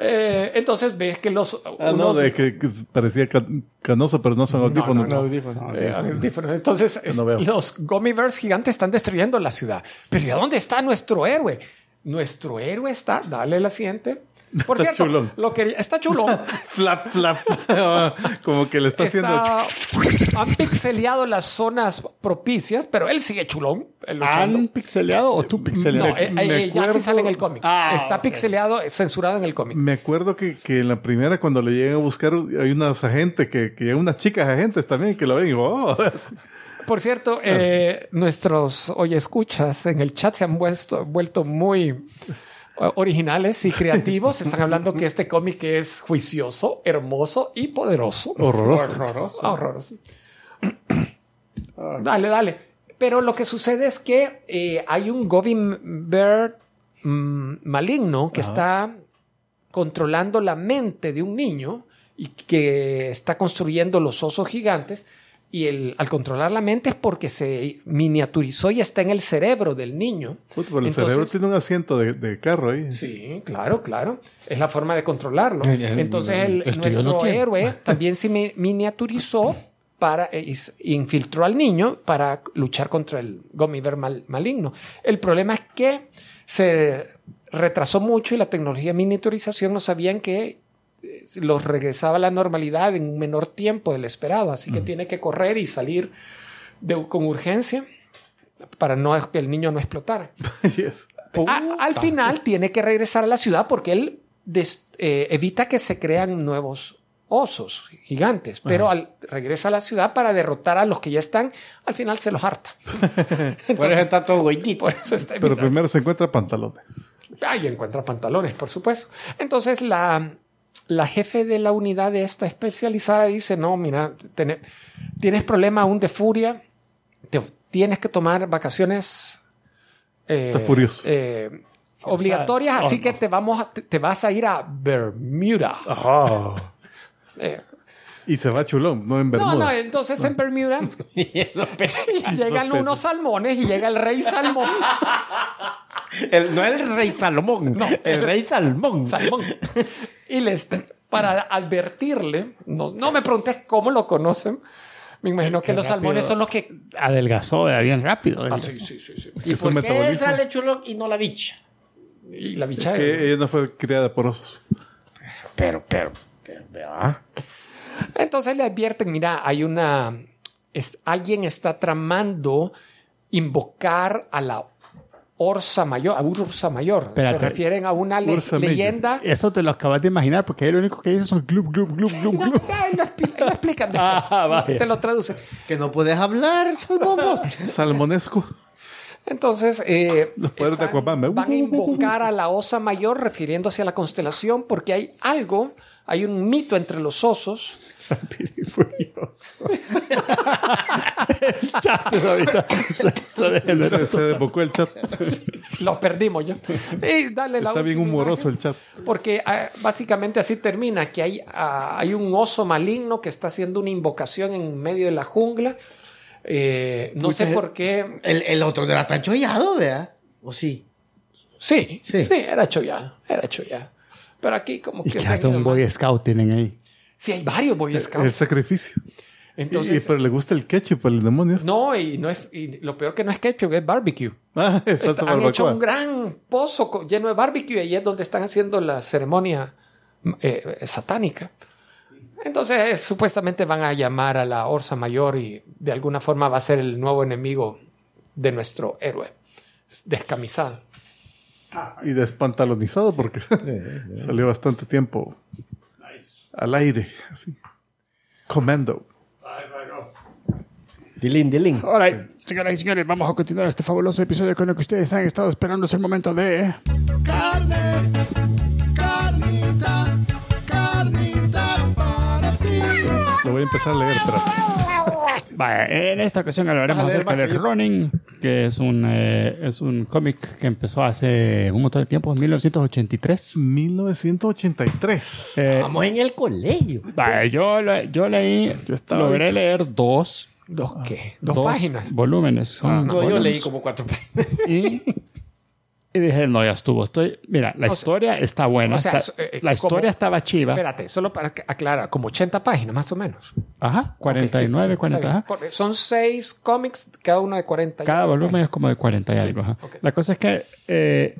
Eh, entonces ves que los Ah, no, de que, que parecía ca- canoso, pero no son audífonos. no, no. Eh, audífonos. Entonces, es- No los Gummy Bears gigantes están destruyendo la ciudad. Pero ¿y a dónde está nuestro héroe? Nuestro héroe está. Dale la siguiente. Por Está cierto, chulón. lo quería- está chulón. Flap, flap. Como que le está haciendo. Está- han pixeleado las zonas propicias, pero él sigue chulón. el. ¿Han pixeleado o tú pixeleado? No, eh, eh, ya sí sale en el cómic. Ah, está ok. pixeleado, eh, censurado en el cómic. Me acuerdo que, que en la primera, cuando le llegan a buscar, hay unas agentes que, que llegan unas chicas agentes también que lo ven y oh, Por cierto, eh, nuestros hoy escuchas en el chat se han vuelto, vuelto muy eh, originales y creativos. Están hablando que este cómic es juicioso, hermoso y poderoso. horroroso. Horroroso. Ah, horroroso. dale, dale. Pero lo que sucede es que eh, hay un Govin Bear mm, maligno que está controlando la mente de un niño y que está construyendo los osos gigantes. Y el, al controlar la mente es porque se miniaturizó y está en el cerebro del niño. Pero el Entonces- cerebro tiene un asiento de, de carro ahí. Sí, claro, claro. Es la forma de controlarlo. Entonces el, nuestro no héroe también se mi- miniaturizó para eh, infiltró al niño para luchar contra el Bear mal- maligno. El problema es que se retrasó mucho y la tecnología de miniaturización no sabían que los regresaba a la normalidad en un menor tiempo del esperado. Así que tiene que correr y salir de- con urgencia para no que el niño no explotara. Yes. A- al final tiene que regresar a la ciudad porque él des- eh, evita que se crean nuevos osos gigantes, pero al, regresa a la ciudad para derrotar a los que ya están, al final se los harta. Por eso está todo gordito. Por eso está Pero primero se encuentra pantalones. Ahí encuentra pantalones, por supuesto. Entonces la, la jefe de la unidad de esta especializada dice, no, mira, tienes problema aún de furia, te- tienes que tomar vacaciones eh, eh, obligatorias, así que te, vamos a- te, te vas a ir a Bermuda. Eh, Y se va chulón, no en no, Bermuda. no, entonces en Bermuda Y eso, pero- llegan unos salmones y llega el rey salmón. el- no el rey Salomón, no, el rey Salmón. Salmón. Y les, para advertirle, no, no me preguntes cómo lo conocen. Me imagino que los salmones son los que. Adelgazó eh, bien rápido. Ah, sí, sí, sí, sí. ¿Y por qué sale chulo y no la bicha? Y la bicha. Que ella no fue criada por osos. Pero, pero, pero, vea. Entonces le advierten: mira, hay una. es- alguien está tramando invocar a la Orsa Mayor, a Ursa Mayor. Espérate. Se refieren a una le- Ursa Mayor. leyenda. Eso te lo acabas de imaginar porque ahí lo único que dicen son glub, glub, glub, glub, No, ahí lo, expli- ahí lo explican después. Ah, vaya. Te lo traducen. Que no puedes hablar, Salmón. vos. Salmonesco. Entonces, eh, Los poderes de están- Aquaman, ¿eh? van a invocar a la osa mayor refiriéndose a la constelación porque hay algo, hay un mito entre los osos. Ahorita. Eso de Se, se desbocó el chat. Lo perdimos ya. Y dale la Está bien humoroso imagen, el chat. Porque ah, básicamente así termina, que hay, ah, hay un oso maligno que está haciendo una invocación en medio de la jungla. Eh, no sé por qué. El, el otro de la tan chollado, vea. ¿O sí? Sí, sí, Sí. era choya, era choya. Pero aquí como ¿Y que... qué se han hace un boy scout tienen ahí? Sí, hay varios Boy El Scouts. sacrificio. Entonces, y, y- pero le gusta el ketchup al demonio. No, y, no es, y lo peor que no es ketchup, es barbecue. Ah, es salsa han hecho un gran pozo lleno de barbecue y ahí es donde están haciendo la ceremonia eh, eh, satánica. Entonces, eh, supuestamente van a llamar a la Orsa Mayor y de alguna forma va a ser el nuevo enemigo de nuestro héroe. Descamisado. Y despantalonizado porque salió bastante tiempo al aire. Así. Commando. Dilín, dilín. Ahora, señoras y señores, vamos a continuar este fabuloso episodio con el que ustedes han estado esperando. Es el momento de. Carne, carnita, carnita para ti. Lo voy a empezar a leer, pero Vaya, en esta ocasión hablaremos acerca de que yo. Ronin, que es un, eh, es un cómic que empezó hace un montón de tiempo, en 1983. 1983. Eh, Vamos en el colegio. vaya, yo, le- yo leí, estaba logré dicho. leer dos, ¿Dos qué? Dos, páginas. volúmenes. son No, yo volúmenes. leí como cuatro páginas. y, y dije, no, ya estuvo. Estoy, mira, la O sea, historia está buena. o sea, está- eh, eh, la como- historia estaba chiva. Espérate, solo para aclarar, como 80 páginas más o menos. Ajá, 49, Ok, sí, 40. está bien. ajá. Son seis cómics, cada uno de 40. Cada volumen es como de 40 y algo. ajá. ok. La cosa es que eh,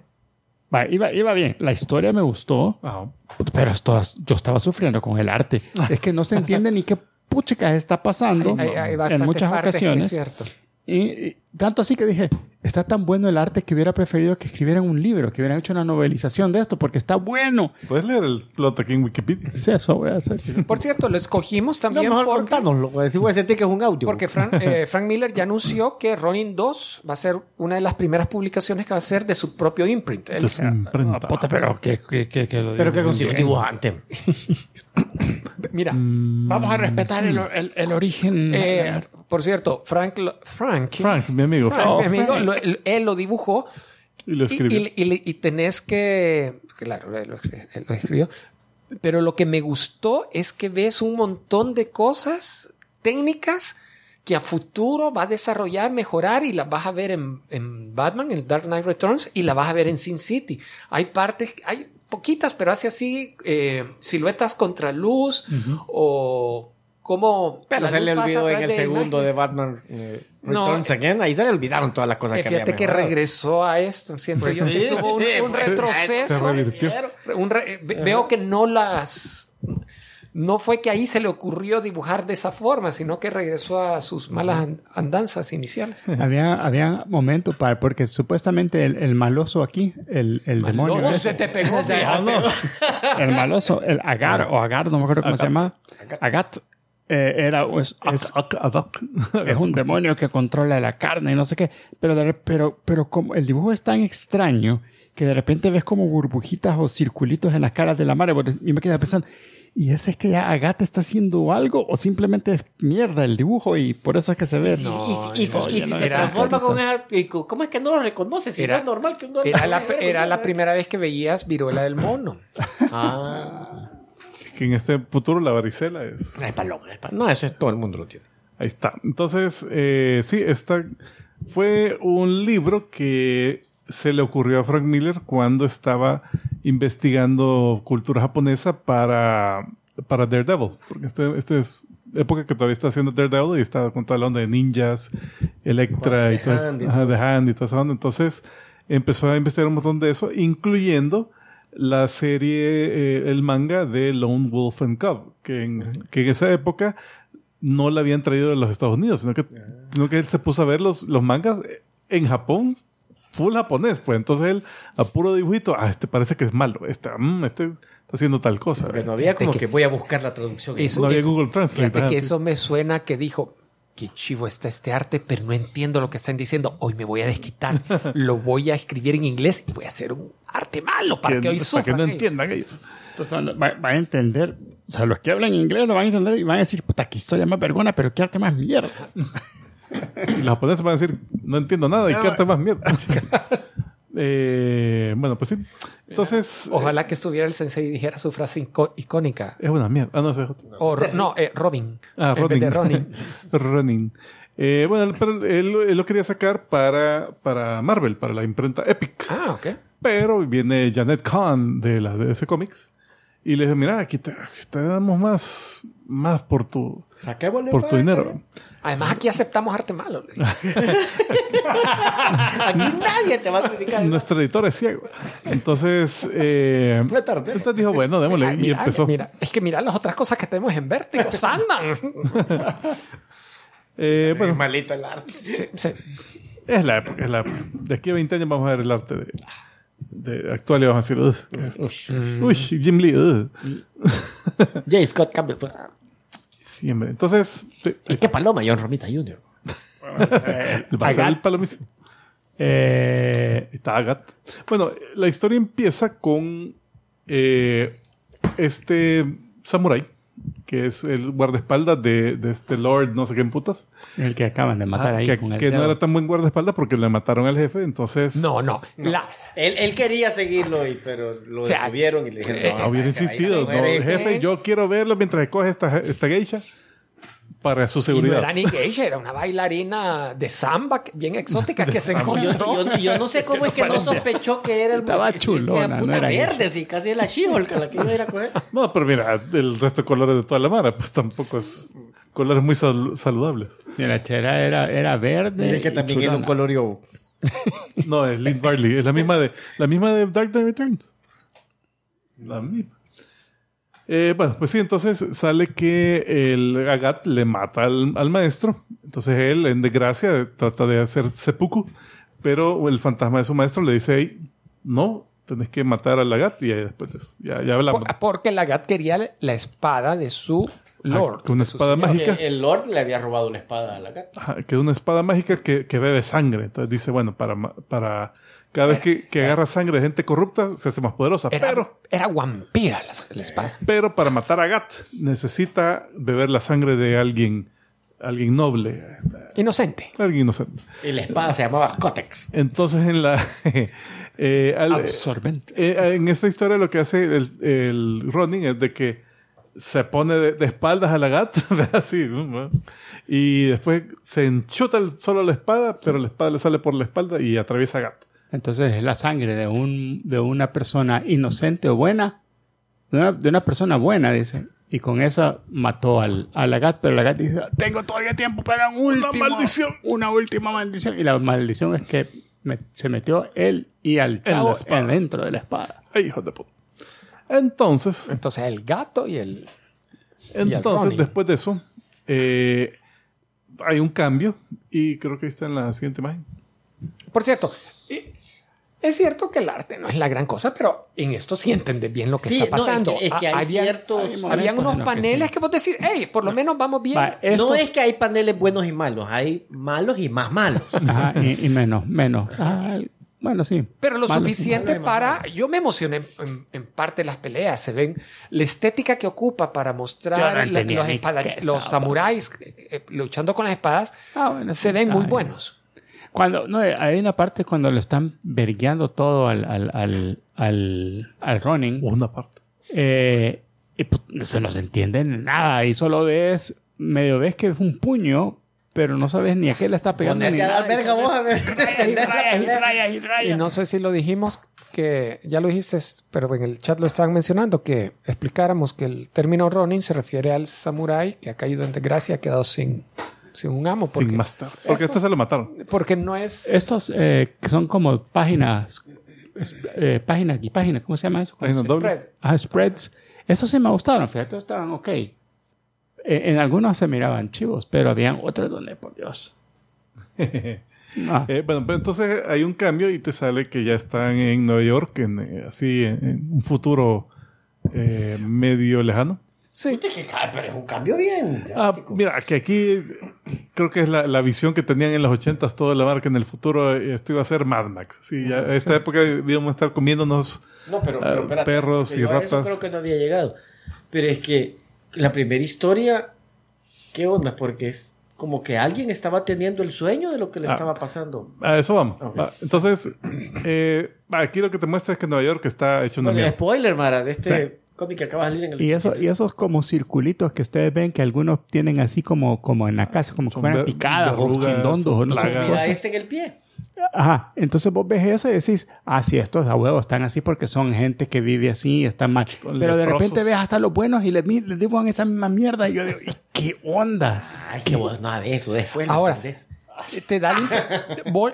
va, iba, iba bien. La historia me gustó, Ajá. pero esto, yo estaba sufriendo con el arte. Es que no se entiende ni qué puchica está pasando Hay- hay- hay en muchas que es ocasiones. cierto. Y, y tanto así que dije, está tan bueno el arte que hubiera preferido que escribieran un libro, que hubieran hecho una novelización de esto, porque está bueno. Puedes leer el plot aquí en Wikipedia. Sí, eso voy a hacer. Por cierto, lo escogimos No, también mejor porque, contánoslo. Si voy a sentir que es un audio. porque Frank, eh, Frank Miller ya anunció que Ronin 2 va a ser una de las primeras publicaciones que va a ser de su propio imprint. Él-. Ah, pero que, que, que, que lo Pero que consigo un dibujante. mira, Vamos a respetar el, el- el origen. eh, por cierto, Frank, Frank, Frank, mi amigo. Frank, mi amigo, Frank. lo- él, lo dibujó Y lo escribió. y- y- y tenés que, claro, él lo, él lo escribió, pero lo que me gustó es que ves un montón de cosas técnicas que a futuro va a desarrollar, mejorar y las vas a ver en, en Batman, en Dark Knight Returns y las vas a ver en Sin City. Hay partes, hay poquitas, pero hace así eh, siluetas contra luz o cómo Pero se le olvidó en el segundo de. Batman eh, No, Returns Again. Ahí se le olvidaron todas las cosas Eh, que había Fíjate que regresó a esto. Siento Pues yo sí. que tuvo un, un Pues, Se retroceso. revirtió. Un re- eh, ve- Veo que no las. No fue que ahí se le ocurrió dibujar de esa forma, sino que regresó a sus malas an- andanzas iniciales. Había, había momentos para, porque supuestamente el, el maloso aquí, el, el demonio, se te pegó. el maloso, el Agar o Agar, no me acuerdo cómo se llama, Agat, eh, era, es, es- es un demonio que controla la carne y no sé qué, pero, de pero, pero como el dibujo es tan extraño que de repente ves como burbujitas o circulitos en las caras de la madre. Y me quedé pensando, ¿y ese es que ya Agat está haciendo algo o simplemente es mierda el dibujo y por eso es que se ve? No, y, si- y si- Oye, y si no, se transforma con esa. ¿Cómo es que no lo reconoce? Si Era- no es normal que uno. Era la, era la primera vez que veías viruela del mono. Ah. Que en este futuro la varicela es. No es paloma, es paloma. No, eso es todo el mundo lo tiene. Ahí está. Entonces, eh, sí, esta fue un libro que se le ocurrió a Frank Miller cuando estaba investigando cultura japonesa para, para Daredevil. Porque este, este es época que todavía está haciendo Daredevil y está con toda la onda de ninjas, Electra y todo eso. Hand y Ajá. Hand. Entonces, empezó a investigar un montón de eso, incluyendo la serie, eh, el manga de Lone Wolf and Cub, que en, que en esa época no la habían traído de los Estados Unidos, sino que, sino que él se puso a ver los, los mangas en Japón, full japonés, pues entonces él a puro dibujito, ah, este parece que es malo, este, mm, este está haciendo tal cosa. Porque no había como que voy a buscar la traducción. Eso- no había eso- Google Translate. Fíjate que eso me suena que dijo, qué chivo está este arte, pero no entiendo lo que están diciendo. Hoy me voy a desquitar. lo voy a escribir en inglés y voy a hacer un arte malo para que, hoy para que sufran no ellos. entiendan ellos. Entonces van, va- a entender, o sea, los que hablan inglés lo van a entender y van a decir, puta, qué historia más vergona, pero qué arte más mierda. Y los japoneses van a decir, no entiendo nada y qué arte más mierda. Eh, bueno, pues sí. Entonces, Ojalá que estuviera el sensei y dijera su frase icónica. es una mierda. Ah, no, otro. O no, eh, Robin. Ah, Ronin. de Ronin. Ronin. Eh, bueno, pero él, él lo quería sacar para, para Marvel, para la imprenta Epic. Ah, ok. Pero viene Janet Kahn de la de ese cómics y le dice, mira, aquí te, aquí te damos más, más por tu, Saquémosle por tu dinero. Además, aquí aceptamos arte malo. le dije. Aquí nadie te va a criticar. Nuestro editor es ciego. Entonces, eh, entonces dijo, bueno, démosle. Mira, y mira, empezó. mira, es que mira las otras cosas que tenemos en Vértigo. Sandman. Eh, bueno, malito el arte. Sí, sí. es la época, es la época. De aquí a 20 años vamos a ver el arte de, de actual y vamos a decir, "Ugh". uy, Jim Lee. ugh". J. Scott Campbell. Siempre. Entonces, ¿Y qué paloma? John Romita Jr. ser el palomismo. Eh, Está Agat. Bueno, la historia empieza con eh, este samurái, que es el guardaespaldas de, de este Lord, no sé qué en putas. el que acaban de matar ahí que con el que no era tan buen guardaespaldas porque le mataron al jefe, entonces No, no. La, Él, él quería seguirlo, y, pero lo O sea, detuvieron y le dijeron: eh, no, hubiera insistido. no No, jefe, yo quiero verlo mientras coge esta, esta geisha para su y no seguridad. era ni geisha, era una bailarina de samba bien exótica que se yo, encontró. y yo- yo no sé cómo es que no sospechó que era el Estaba chulona, puta no era verde, sí, casi es la She-Hulk la que iba a ir a coger. No, pero mira, el resto de colores de toda la mara, pues tampoco es colores muy sal- saludables. Sí, la chera era, era verde. Mire que también era un colorio. No, es Lynn Barley, es la misma de la misma de Dark Knight Returns. La misma. Eh, bueno, pues sí, entonces sale que el Agat le mata al, al maestro. Entonces él, en desgracia, trata de hacer seppuku. Pero el fantasma de su maestro le dice, "Ey, no, tenés que matar al Agat. Y ahí después de eso, ya, ya hablamos. Por- porque Lagat quería la espada de su lord. Ah, una espada mágica. Que el Lord le había robado la espada a la gata. Ajá, que es una espada mágica que, que bebe sangre. Entonces dice, bueno, para, para cada vez que, que agarra sangre de gente corrupta, se hace más poderosa. Era, Pero, era vampira la, la espada. pero para matar a Gat, necesita beber la sangre de alguien, alguien noble, Inocente. alguien inocente. Y la espada se llamaba Cotex. Entonces, en la. eh, al- Absorbente. eh, en esta historia, lo que hace el, el Ronin es de que se pone de, de espaldas a la Gat, así, ¿no? y después se enchuta el- solo la espada, pero la espada le sale por la espalda y atraviesa a Gat. Entonces es la sangre de, un, de una persona inocente o buena. De una, de una persona buena, dice. Y con esa mató al, al Agat, pero el Agat dice, tengo todavía tiempo para un último, maldición. Una última maldición. Y la maldición es que me- se metió él y al En la chavo espada. dentro de la espada. Ay, hijo de puta. Entonces, Entonces el gato y el... entonces después de eso, eh, hay un cambio. Y creo que ahí está en la siguiente imagen. Por cierto, es cierto que el arte no es la gran cosa, pero en esto sí entendés bien lo que Sí, está no, es pasando. que- es que Ah, hay habían- ciertos- hay Habían unos en los que paneles sí. que vos decís, hey, por lo menos vamos bien. Va, No es que hay paneles buenos y malos, hay malos y más malos. Ajá, y, y menos, menos. Ah, bueno, sí. Pero lo Malo. suficiente Malo, para... Yo me emocioné en, en parte de las peleas. Se ven la estética que ocupa para mostrar no la- los, espada- los samuráis eh, eh, luchando con las espadas. Ah, bueno, sí se ven muy bien. buenos. Cuando, no, hay una parte cuando lo están vergueando todo al, al, al, al, al running. Una parte. eh, y pues, se no se entiende nada. Y solo ves, medio ves que es un puño, pero no sabes ni a qué le está pegando. Ni nada. Y verga vos a ver. y rayas y rayas y Y rayas. no sé si lo dijimos, que ya lo dijiste, pero en el chat lo estaban mencionando, que explicáramos que el término Ronin se refiere al samurái que ha caído en desgracia, ha quedado sin, sin un amo. Porque, Sin master. Porque este se lo mataron. porque no es... Estos eh, que son como páginas, es- eh, páginas y páginas, ¿cómo se llama eso? Páginas spread. Ah, spreads. Esos sí me gustaron, fíjate, estaban ok. Eh, en algunos se miraban chivos, pero habían otros donde, por Dios. Ah, Eh, bueno, pues entonces hay un cambio y te sale que ya están en Nueva York, en, eh, así en, en un futuro eh, medio lejano. Sí. Que pero es un cambio bien. Ah, mira, que aquí creo que es la, la visión que tenían en los ochentas toda la marca en el futuro. eh, Esto iba a ser Mad Max. Sí, ya a esta época íbamos a estar comiéndonos No, pero, Ah, pero espérate, perros y a Eso ratas. creo que no había llegado. Pero es que la primera historia, ¿qué onda? Porque es como que alguien estaba teniendo el sueño de lo que le Ah. estaba pasando. A eso vamos. Ok. Va, Entonces, eh, aquí lo que te muestra es que Nueva York está hecho una Bueno, mierda. spoiler, Mara, de este Sí. Cómic que acaba de salir en el y, eso, y esos como circulitos que ustedes ven que algunos tienen así como, como en la casa, como que fueran picadas o chindondos o no sé qué este en el pie. Ajá, entonces vos ves eso y decís, ah, sí, estos a huevos están así porque son gente que vive así, están mal. Pero de leprosos. repente ves hasta los buenos y les, les dibujan esa misma mierda y yo digo, ¿y qué ondas? Ay, que vos no eso después. lo Ahora, entendés. Te da,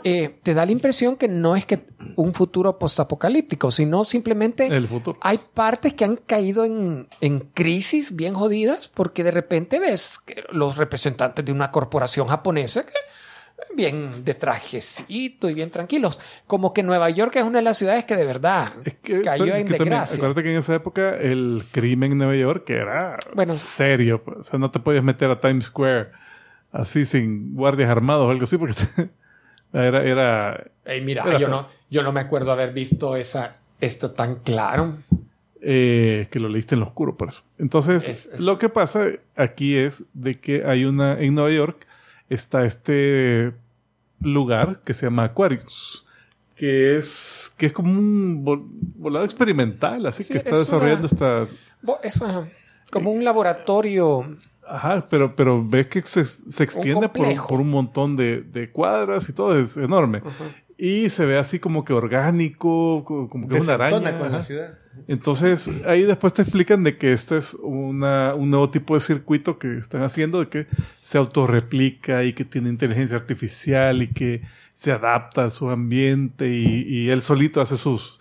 eh, te da la impresión que no es que un futuro postapocalíptico, sino simplemente El futuro. hay partes que han caído en, en crisis bien jodidas porque de repente ves que los representantes de una corporación japonesa que bien de trajecito y bien tranquilos. Como que Nueva York es una de las ciudades que de verdad Es que, cayó en que también, desgracia. acuérdate que en esa época el crimen en Nueva York era Bueno. serio. pues. O sea, no te podías meter a Times Square así sin guardias armados o algo así porque era, era Ey, mira, Era yo feo. no, yo no me acuerdo haber visto esa, esto tan claro. eh, que lo leíste en lo oscuro por eso. Entonces, Es- es- lo que pasa aquí es de que hay una, en Nueva York está este lugar que se llama Aquarius, que es, que es como un vol- volado experimental, así Sí, que está es desarrollando una- estas... Como un laboratorio. Ajá, pero, pero ves que se, se extiende por, un montón de, de cuadras y todo, es enorme. Y se ve así como que orgánico, co- como que es una araña. Con la ciudad. Entonces, ahí después te explican de que esto es una, un nuevo tipo de circuito que están haciendo, de que se autorreplica y que tiene inteligencia artificial y que se adapta a su ambiente y, y él solito hace sus...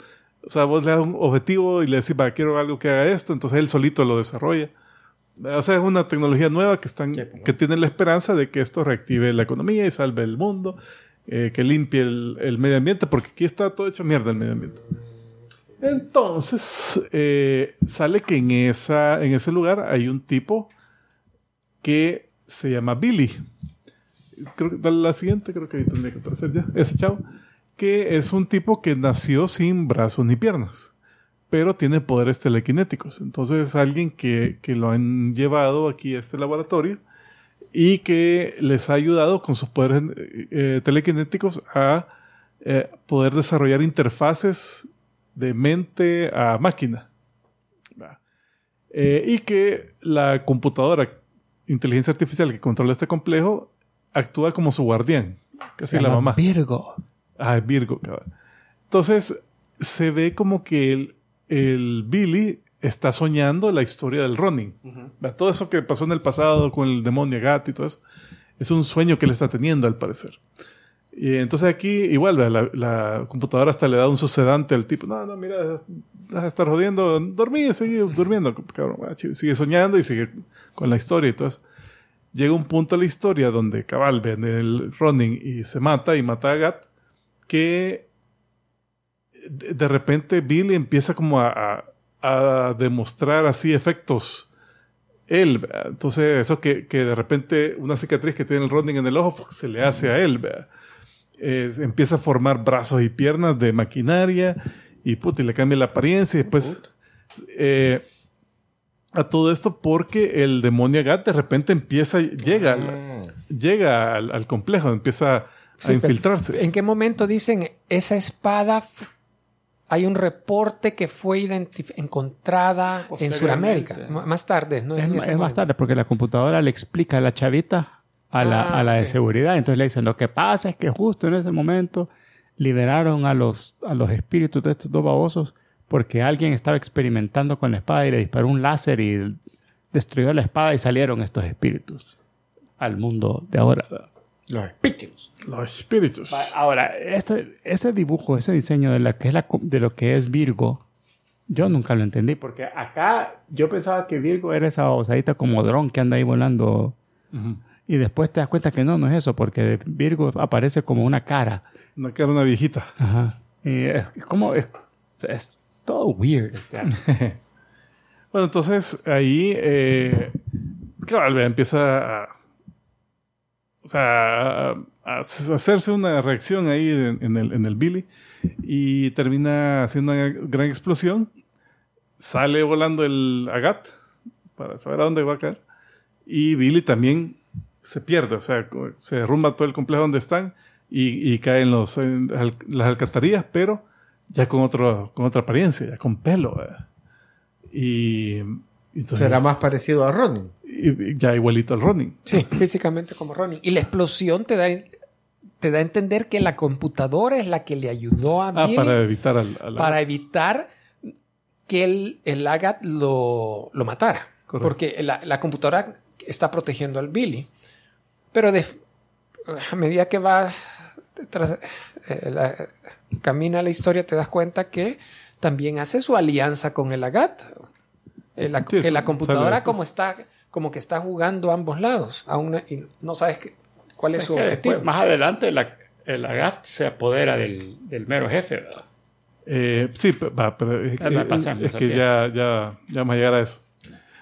O sea, vos le das un objetivo y le decís, va, quiero algo que haga esto, entonces él solito lo desarrolla. O sea, es una tecnología nueva que, están, que tiene la esperanza de que esto reactive la economía y salve el mundo, eh, que limpie el, el medio ambiente, porque aquí está todo hecho mierda el medio ambiente. Entonces, eh, sale que en, esa, en ese lugar hay un tipo que se llama Billy. Creo que la siguiente, creo que ahí tendría que aparecer ya. Ese chavo. Que es un tipo que nació sin brazos ni piernas, pero tiene poderes telequinéticos. Entonces, es alguien que, que lo han llevado aquí a este laboratorio y que les ha ayudado con sus poderes eh, eh, telequinéticos a eh, poder desarrollar interfaces de mente a máquina. Eh, y que la computadora, inteligencia artificial que controla este complejo, actúa como su guardián, casi la mamá. Virgo. Ah, Virgo, cabrón. Entonces, se ve como que el, el Billy está soñando la historia del Ronin. Todo eso que pasó en el pasado con el demonio Gat y todo eso, es un sueño que él está teniendo al parecer. Y entonces aquí, igual, la, la computadora hasta le da un sucedante al tipo. No, no, mira, vas a estar jodiendo. Dormí, sigue durmiendo. Cabrón, sigue soñando y sigue con la historia y todo eso. Llega un punto de la historia donde cabal ven el Ronin y se mata y mata a Gat, que de, repente Billy empieza como a, a- a demostrar así efectos él, ¿verdad? entonces eso que, que de repente una cicatriz que tiene el Ronin en el ojo se le hace a él, ¿verdad? Eh, empieza a formar brazos y piernas de maquinaria y, puta, y le cambia la apariencia y después eh, a todo esto porque el demonio Gat de repente empieza, llega, al- llega al, al complejo, empieza a Sí, infiltrarse. ¿En qué momento dicen esa espada? Hay un reporte que fue encontrada en. Sudamérica. Más tarde, ¿no? Es, es más tarde porque la computadora le explica a la chavita a la, Ah, a la de seguridad. Entonces le dicen, lo que pasa es que justo en ese momento liberaron a los, a los espíritus de estos dos babosos porque alguien estaba experimentando con la espada y le disparó un láser y destruyó la espada y salieron estos espíritus al mundo de ahora. Los espíritus. Los espíritus. Ahora, este, ese dibujo, ese diseño de, la que es la, de lo que es Virgo, yo nunca lo entendí, porque acá yo pensaba que Virgo era esa osadita como dron que anda ahí volando, Ujú. y después te das cuenta que no, no es eso, porque Virgo aparece como una cara. Una cara una viejita. Ajá. Y es, es como, es, es todo weird. este. Bueno, entonces ahí, eh, vea, empieza a, o sea, hacerse una reacción ahí en, el, en el Billy y termina haciendo una gran explosión. Sale volando el Agat para saber a dónde va a caer. Y Billy también se pierde, o sea, se derrumba todo el complejo donde están y, y cae en, los, en las alcantarillas, pero ya con, otro, con otra apariencia, ya con pelo. Y entonces, Será más parecido a Ronin. Ya igualito al Ronin. Sí, físicamente como Ronnie. Y la explosión te da, te da a entender que la computadora es la que le ayudó a Ah, Billy para evitar al, al- para evitar que el, el Agat lo, lo matara. Correcto. Porque la, la computadora está protegiendo al Billy. Pero de- a medida que va tras- eh, la- camina la historia, te das cuenta que también hace su alianza con el Agat. Eh, la- Sí, que la computadora como está, como que está jugando a ambos lados. Aún no- y no sabes cuál es, Es su que objetivo. después, más adelante, la- el Agat se apodera del, del mero jefe. ¿verdad? Eh, sí, va, pero es, Ah, va, es que ya, ya, ya vamos a llegar a eso.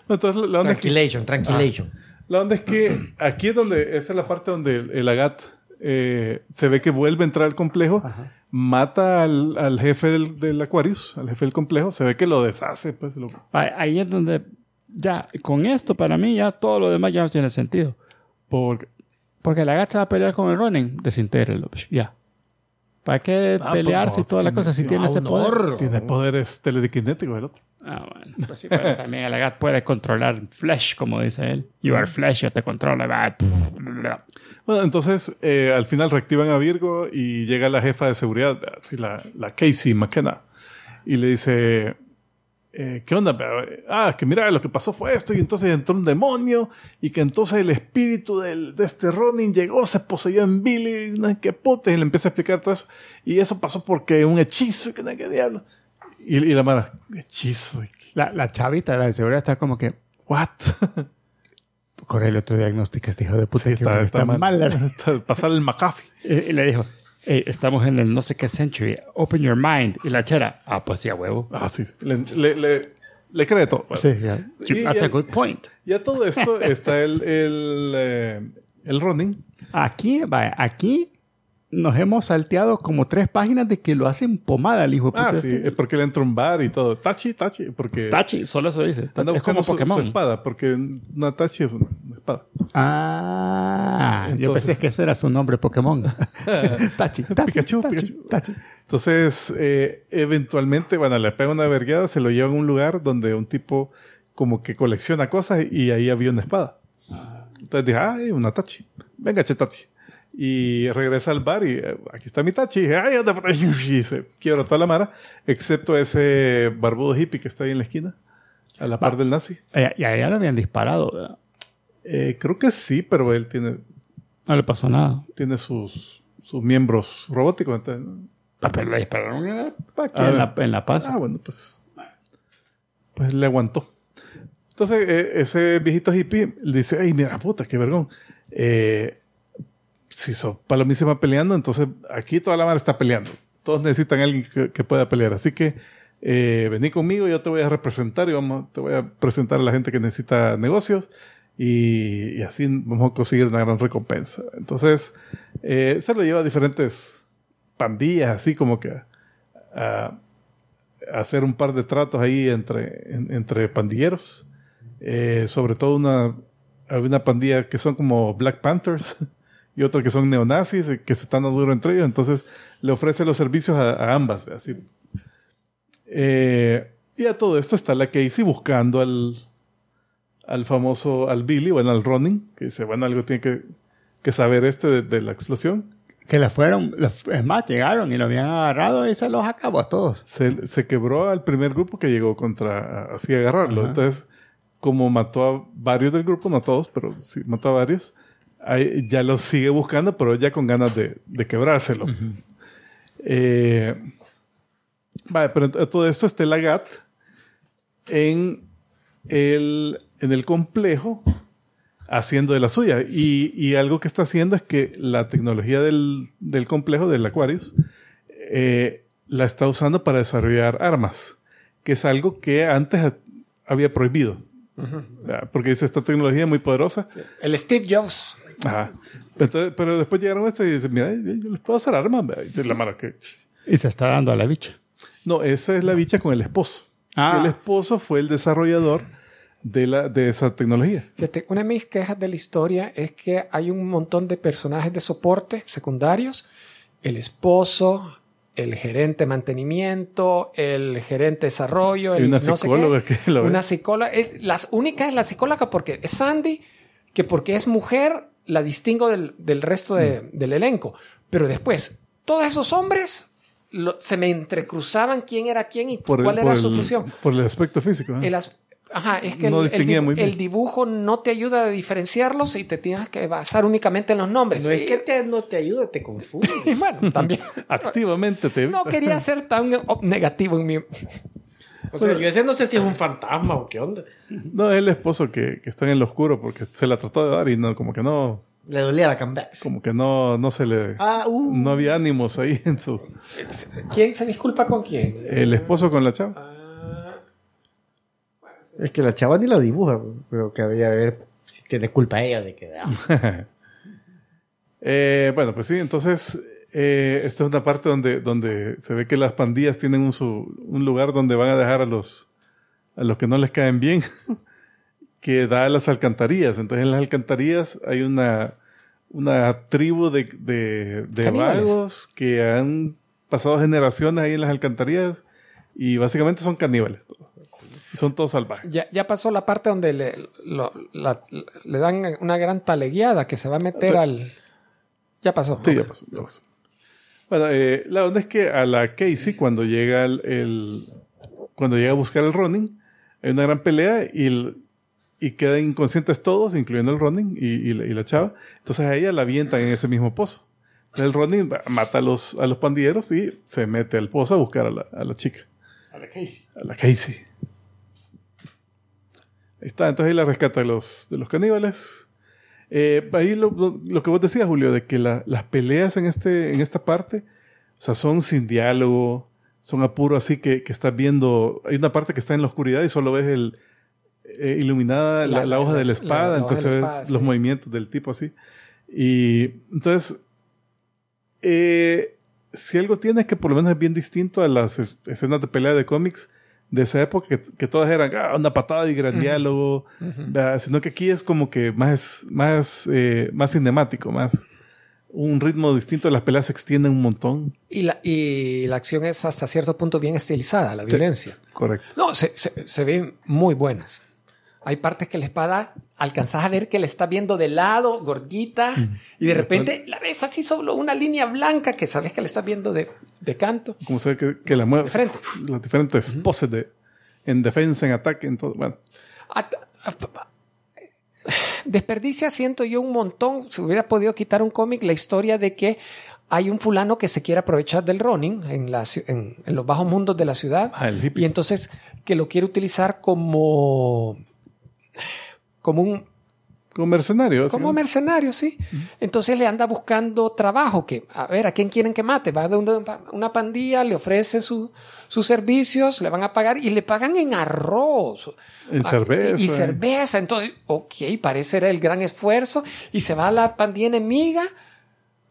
Entonces, la onda, es que, Tranquilation, tranquilation. la onda es que aquí es donde, esa es la parte donde el, el Agat eh, se ve que vuelve a entrar al complejo, mata al, al jefe del, del Aquarius, al jefe del complejo, se ve que lo deshace, pues lo, Ah, Ahí es donde ya, con esto para mí ya todo lo demás ya no tiene sentido. Porque, porque la gacha va a pelear con el Ronin, desintégrelo, psh, ya. ¿Para qué Ah, pelearse pues y toda la no, cosa si tiene- tiene ese poder? Tiene poderes telequinéticos el otro. Ah, bueno. Pues sí, pero también el Agat puede controlar Flesh, como dice él. You are Flesh, yo te controlo. Bueno, entonces eh, al final reactivan a Virgo y llega la jefa de seguridad, la, la Casey McKenna, y le dice, eh, ¿qué onda? Ah, que mira, lo que pasó fue esto, y entonces entró un demonio, y que entonces el espíritu del- de este Ronin llegó, se poseyó en Billy, no sé qué puta, y le empieza a explicar todo eso, y eso pasó porque un hechizo, y que no qué diablo. Y, y la mara, hechizo, y- La, la chavita la de seguridad está como que, what? corre el otro diagnóstico, este hijo de puta, Sí, que está, mal. Está- Pasar el McAfee. Y, y le dijo, "Hey, estamos en el no sé qué century, open your mind. Y la chera, ah, pues sí, a huevo. Ah, sí. Le, le, le, le cree todo. Bueno. Sí, ya. Y- That's y- a good point. Y a todo esto está el, el, eh, el Ronin. Aquí, vaya, aquí nos hemos salteado como tres páginas de que lo hacen pomada el hijo de puta. Ah, sí, este. es porque le entra un bar y todo. Tachi, Tachi, porque Tachi, solo eso dice. anda es como buscando su, su Pokémon. espada, porque una Tachi es una, espada. Ah, yo pensé que ese era su nombre Pokémon. Tachi, Tachi, Pikachu, Tachi, Pikachu. Tachi. Entonces, eh, eventualmente, bueno, le pega una vergueada, se lo lleva a un lugar donde un tipo como que colecciona cosas y ahí había una espada. Entonces dije, ay, una Tachi. Venga, che, Tachi. Y regresa al bar y eh, aquí está mi Tachi. Y se quiebra toda la mara, excepto ese barbudo hippie que está ahí en la esquina. a la par del nazi. Eh, Y a ella le habían disparado, ¿verdad? Eh, creo que sí, pero él tiene, No le pasó nada. tiene sus, sus miembros robóticos. Ah, Pero le dispararon en la, Ah, en la, panza. Ah, bueno, pues. Pues le aguantó. Entonces, eh, ese viejito hippie le dice: Ay, mira, puta, qué vergón. Eh, si sos palomísima peleando, entonces aquí toda la mano está peleando. Todos necesitan a alguien que, que pueda pelear. Así que eh, vení conmigo, yo te voy a representar y vamos, te voy a presentar a la gente que necesita negocios. Y, y así vamos a conseguir una gran recompensa. Entonces, eh, se lo lleva a diferentes pandillas, así como que a, a hacer un par de tratos ahí entre, en- entre pandilleros. Eh, sobre todo una, una pandilla que son como Black Panthers y otra que son neonazis eh, que se están dando duro entre ellos. Entonces le ofrece los servicios a, a ambas. Así. Eh, y a todo esto está la Casey buscando al, al famoso, al Billy, bueno, al Ronin, que dice, bueno, algo tiene que, que saber este de, de la explosión. Que le fueron, es más, llegaron y lo habían agarrado y se los acabó a todos. se, se quebró al primer grupo que llegó contra así agarrarlo. Ajá. Entonces, como mató a varios del grupo, no a todos, pero sí mató a varios, ahí ya los sigue buscando, pero ya con ganas de, de quebrárselo. Eh, vale, pero todo esto está la GAT en el, en el complejo haciendo de la suya. Y, y algo que está haciendo es que la tecnología del, del complejo, del Aquarius, eh, la está usando para desarrollar armas, que es algo que antes ha- había prohibido. Porque dice, esta tecnología es muy poderosa. El Steve Jobs. Ajá. Entonces, pero después llegaron a esto y dicen, mira, yo les puedo hacer armas. Y la mano que... Y se está dando a la bicha. No, esa es la bicha con el esposo. Ah. El esposo fue el desarrollador de, la, de esa tecnología. Fíjate, una de mis quejas de la historia es que hay un montón de personajes de soporte secundarios. El esposo, el gerente de mantenimiento, el gerente de desarrollo, Y el una no sé psicóloga qué. que lo ve. Una psicóloga. es- las única es la psicóloga porque es Sandy, que porque es mujer la distingo del, del resto de- Mm. del elenco. Pero después, todos esos hombres lo- se me entrecruzaban quién era quién y Por el- cuál era su el- función. Por el aspecto físico. ¿eh? El as- Ajá, es que No el- el, distinguía dibu- muy bien. el dibujo no te ayuda a diferenciarlos y te tienes que basar únicamente en los nombres. No es que te, no te ayuda, te confunde. y bueno, también. Activamente te No quería ser tan negativo en mi... O sea, yo ese no sé si es un fantasma o qué onda. No, es el esposo que, que está en el oscuro porque se la trató de dar y no, como que no, Le dolía la comeback. como que no, no se le, Ah, uh. no había ánimos ahí en su, ¿Quién se disculpa con quién? el esposo con la chava. Es que la chava ni la dibuja, pero que habría que ver si tiene culpa ella de que. ah, Eh, bueno, pues sí, entonces eh, esta es una parte donde, donde se ve que las pandillas tienen un, su- un lugar donde van a dejar a los, a los que no les caen bien, que da a las alcantarillas. Entonces en las alcantarillas hay una, una tribu de, de, vagos que han pasado generaciones ahí en las alcantarillas y básicamente son caníbales. son todos salvajes. Ya, ya pasó la parte donde le, lo- la- le dan una gran talegueada que se va a meter al... Ya pasó. Sí, ya pasó, ya pasó. Bueno, eh, la onda es que a la Casey, cuando llega el, el- cuando llega a buscar el Ronin, hay una gran pelea y, el- y quedan inconscientes todos, incluyendo el Ronin y, y la, y la chava. Entonces a ella la avientan en ese mismo pozo. Entonces el Ronin mata a los, a los pandilleros y se mete al pozo a buscar a la, a la chica, A la Casey. a la Casey. Ahí está, entonces ahí la rescata de los, de los caníbales. Eh, ahí lo, lo- lo que vos decías, Julio, de que la- las peleas en, este, en esta parte, o sea, son sin diálogo, son a puro así que, que estás viendo. Hay una parte que está en la oscuridad y solo ves el eh, iluminada la, La- la hoja de la espada, entonces ves espada, los sí. movimientos del tipo así. Y entonces, eh, si algo tiene es que por lo menos es bien distinto a las es- escenas de pelea de cómics de esa época, que, que todas eran ah, una patada y gran diálogo, ¿verdad? sino que aquí es como que más, más, eh, más cinemático, más un ritmo distinto, las peleas se extienden un montón. Y la, y la acción es hasta cierto punto bien estilizada, la violencia. Correcto. No, se, se, se ven muy buenas. Hay partes que la espada alcanzas a ver que le está viendo de lado, gordita, y de repente la ves así solo una línea blanca que sabes que le estás viendo de, de canto. Como se ve que, que la mueve, De frente. las diferentes poses de... en defensa, en ataque, en todo. Bueno, At- Desperdicia, siento yo, un montón. Se hubiera podido quitar un cómic la historia de que hay un fulano que se quiere aprovechar del running en, la ci- en, en los bajos mundos de la ciudad. Ah, el hippie. y entonces que lo quiere utilizar como, como un, como mercenario. como mercenario, sí. Entonces le anda buscando trabajo, que a ver, ¿a quién quieren que mate? Va de una, una pandilla, le ofrece su- sus servicios, le van a pagar y le pagan en arroz. En Ah, cerveza. Y, y cerveza. Entonces, ok, parece ser el gran esfuerzo y se va a la pandilla enemiga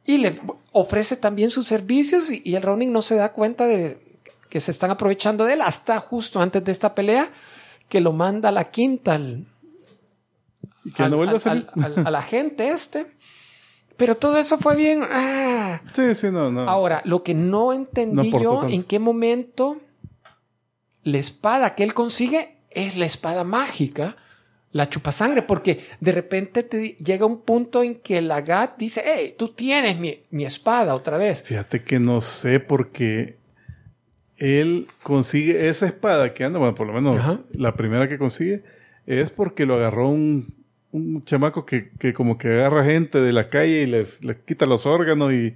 y le ofrece también sus servicios y, y el Ronin no se da cuenta de que se están aprovechando de él hasta justo antes de esta pelea que lo manda a la quinta Y que no al- vuelve a al- salir. al- al- a la gente este. Pero todo eso fue bien. ah. Sí, sí, no, no. Ahora, lo que no entendí No yo, tanto. en qué momento la espada que él consigue es la espada mágica, la chupasangre, porque de repente te llega un punto en que la Gat dice, hey, tú tienes mi, mi espada otra vez. Fíjate que no sé porque él consigue esa espada que anda, bueno, por lo menos Ajá. la primera que consigue es porque lo agarró un, un chamaco que, que como que agarra gente de la calle y les, les quita los órganos y,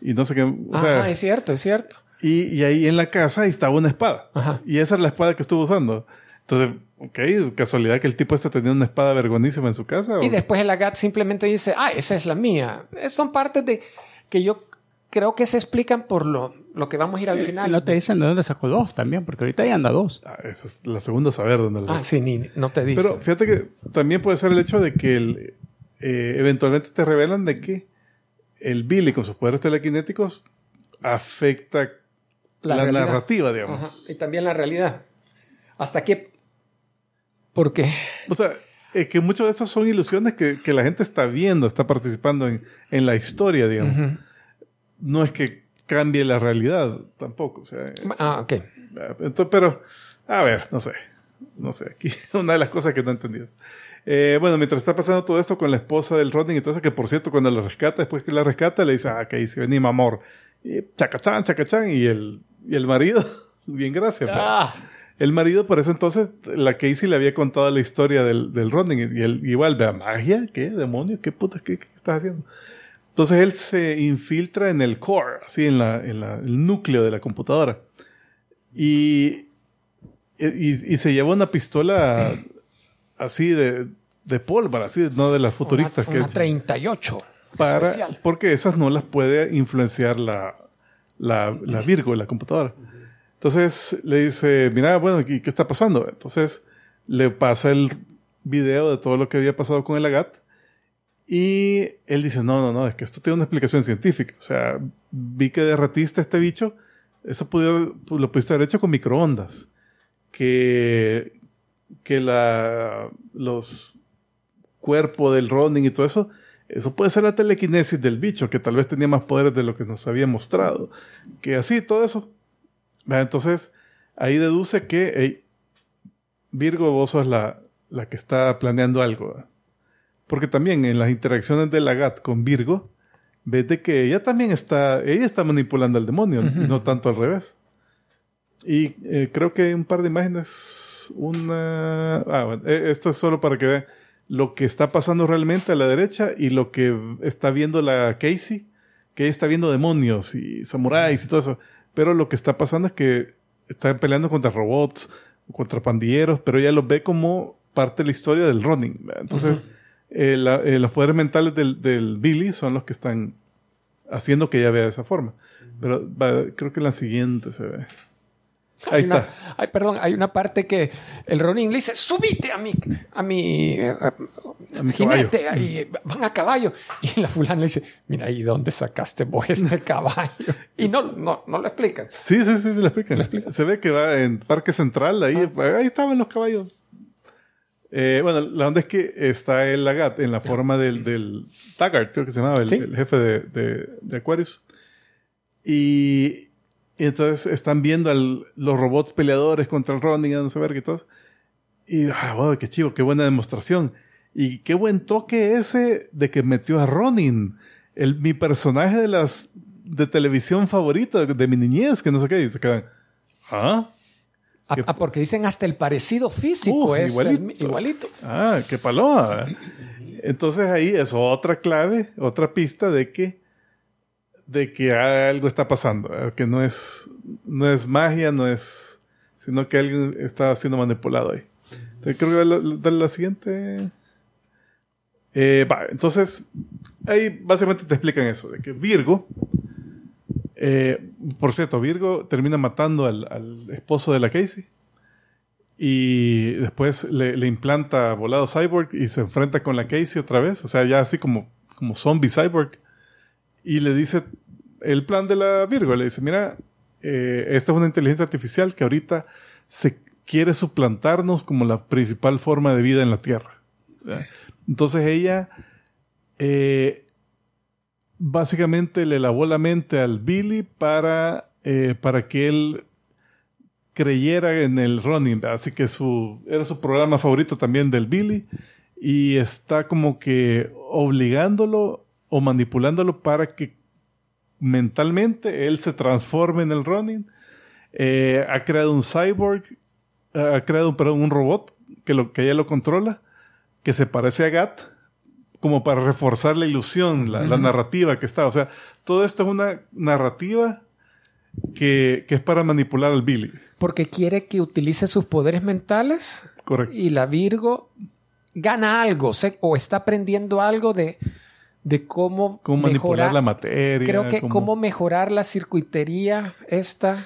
y no sé qué. O Ajá, sea, es cierto, es cierto. y, y ahí en la casa estaba una espada. Ajá. Y esa es la espada que estuvo usando. Entonces, ok, casualidad que el tipo este tenía una espada vergonísima en su casa. Y después el Agat simplemente dice, ah, esa es la mía. Eh, Son partes de que yo creo que se explican por lo, lo que vamos a ir al final. No te dicen de dónde sacó dos también, porque ahorita ya anda dos. Ah, esa es la segunda saber dónde Ah, sí, ni, no te dice. Pero fíjate que también puede ser el hecho de que el, eh, eventualmente te revelan de que el Billy con sus poderes telequinéticos afecta la, narrativa, digamos. Ajá, Y también la realidad. ¿Hasta qué? Porque O sea, es que muchas de esas son ilusiones que, que la gente está viendo, está participando en, en la historia, digamos. No es que cambie la realidad tampoco. O sea, Ah, ok. Entonces, pero, a ver, no sé. No sé, aquí una de las cosas que no entendí. Eh, bueno, mientras está pasando todo esto con la esposa del Rodney eso, que por cierto, cuando la rescata, después que la rescata, le dice, ah, que dice, vení, mi amor. Y chacachán, chacachán, y el, y el marido, bien gracias. Ah, El marido, por ese entonces, la Casey le había contado la historia del, del Rodney, y él igual, vea, magia, ¿qué? ¿Demonio? ¿Qué puta? ¿Qué, qué estás haciendo? Entonces él se infiltra en el core, así en la, en la- el núcleo de la computadora. Y, y, y se lleva una pistola así de, de pólvora, así, no de las futuristas. una, una que 38. para, especial. porque esas no las puede influenciar la, la, la Virgo de la computadora. Entonces le dice, mira, bueno, ¿y ¿qué está pasando? Entonces le pasa el video de todo lo que había pasado con el Agat y él dice, no, no, no, es que esto tiene una explicación científica. O sea, vi que derretiste este bicho, eso pudo, lo pudiste haber hecho con microondas. Que, que la, los cuerpos del Ronin y todo eso, eso puede ser la telequinesis del bicho, que tal vez tenía más poderes de lo que nos había mostrado. Que así, todo eso. Entonces, ahí deduce que Virgo, vos sos la, la que está planeando algo. Porque también en las interacciones de Lagat con Virgo, ves de que ella también está, ella está manipulando al demonio, y no tanto al revés. Y eh, creo que un par de imágenes, una... Ah, bueno, eh, esto es solo para que vean lo que está pasando realmente a la derecha y lo que está viendo la Casey, que ella está viendo demonios y samuráis y todo eso. Pero lo que está pasando es que está peleando contra robots, contra pandilleros, pero ella los ve como parte de la historia del running. Entonces, eh, la- eh, los poderes mentales del, del Billy son los que están haciendo que ella vea de esa forma. Pero va, creo que en la siguiente se ve. Ahí Hay una- está. ay, perdón, hay una parte que el Ronin le dice, subite a mi, a mi, eh, A mi jinete, ahí, van a caballo. Y la fulana le dice, mira, ¿y dónde sacaste vos este caballo? Y no, no, no lo explican. Sí, sí, sí, se lo explican. Se ve que va en Parque Central, ahí, ahí estaban los caballos. Eh, bueno, la onda es que está el Lagat en la forma del, del Taggart, creo que se llamaba, el, Sí. el jefe de, de, de Aquarius. Y, y entonces están viendo al- los robots peleadores contra el Ronin, no sé ver qué todo. Y, ah, wow, qué chivo, qué buena demostración. Y qué buen toque ese de que metió a Ronin, el, mi personaje de las de televisión favorito de mi niñez, que no sé qué, y se quedan, ¿ah? Ah, ah, porque dicen hasta el parecido físico Uh, es igualito. el mi- igualito. Ah, qué paloma. Entonces ahí es otra clave, otra pista de que de que algo está pasando, que no es no es magia, no es sino que alguien está siendo manipulado ahí. Entonces, creo que darle la siguiente. Eh, va, entonces ahí básicamente te explican eso de que Virgo eh, por cierto, Virgo termina matando al, esposo de la Casey. Y después le, implanta volado cyborg y se enfrenta con la Casey otra vez. O sea, ya así como, como zombie cyborg. Y le dice el plan de la Virgo. Le dice, mira, eh, esta es una inteligencia artificial que ahorita se quiere suplantarnos como la principal forma de vida en la Tierra. Entonces ella eh, básicamente le lavó la mente al Billy para, eh, para que él creyera en el running. Así que su, era su programa favorito también del Billy. Y está como que obligándolo o manipulándolo para que mentalmente él se transforme en el running. Eh, ha creado un cyborg, ha creado perdón, un robot que, lo, que ella lo controla, que se parece a Gat, como para reforzar la ilusión, la, la narrativa que está. O sea, todo esto es una narrativa que, que es para manipular al Billy. Porque quiere que utilice sus poderes mentales Correcto. y la Virgo gana algo se- o está aprendiendo algo de, de cómo, Cómo manipular la materia. Creo que cómo- cómo mejorar la circuitería esta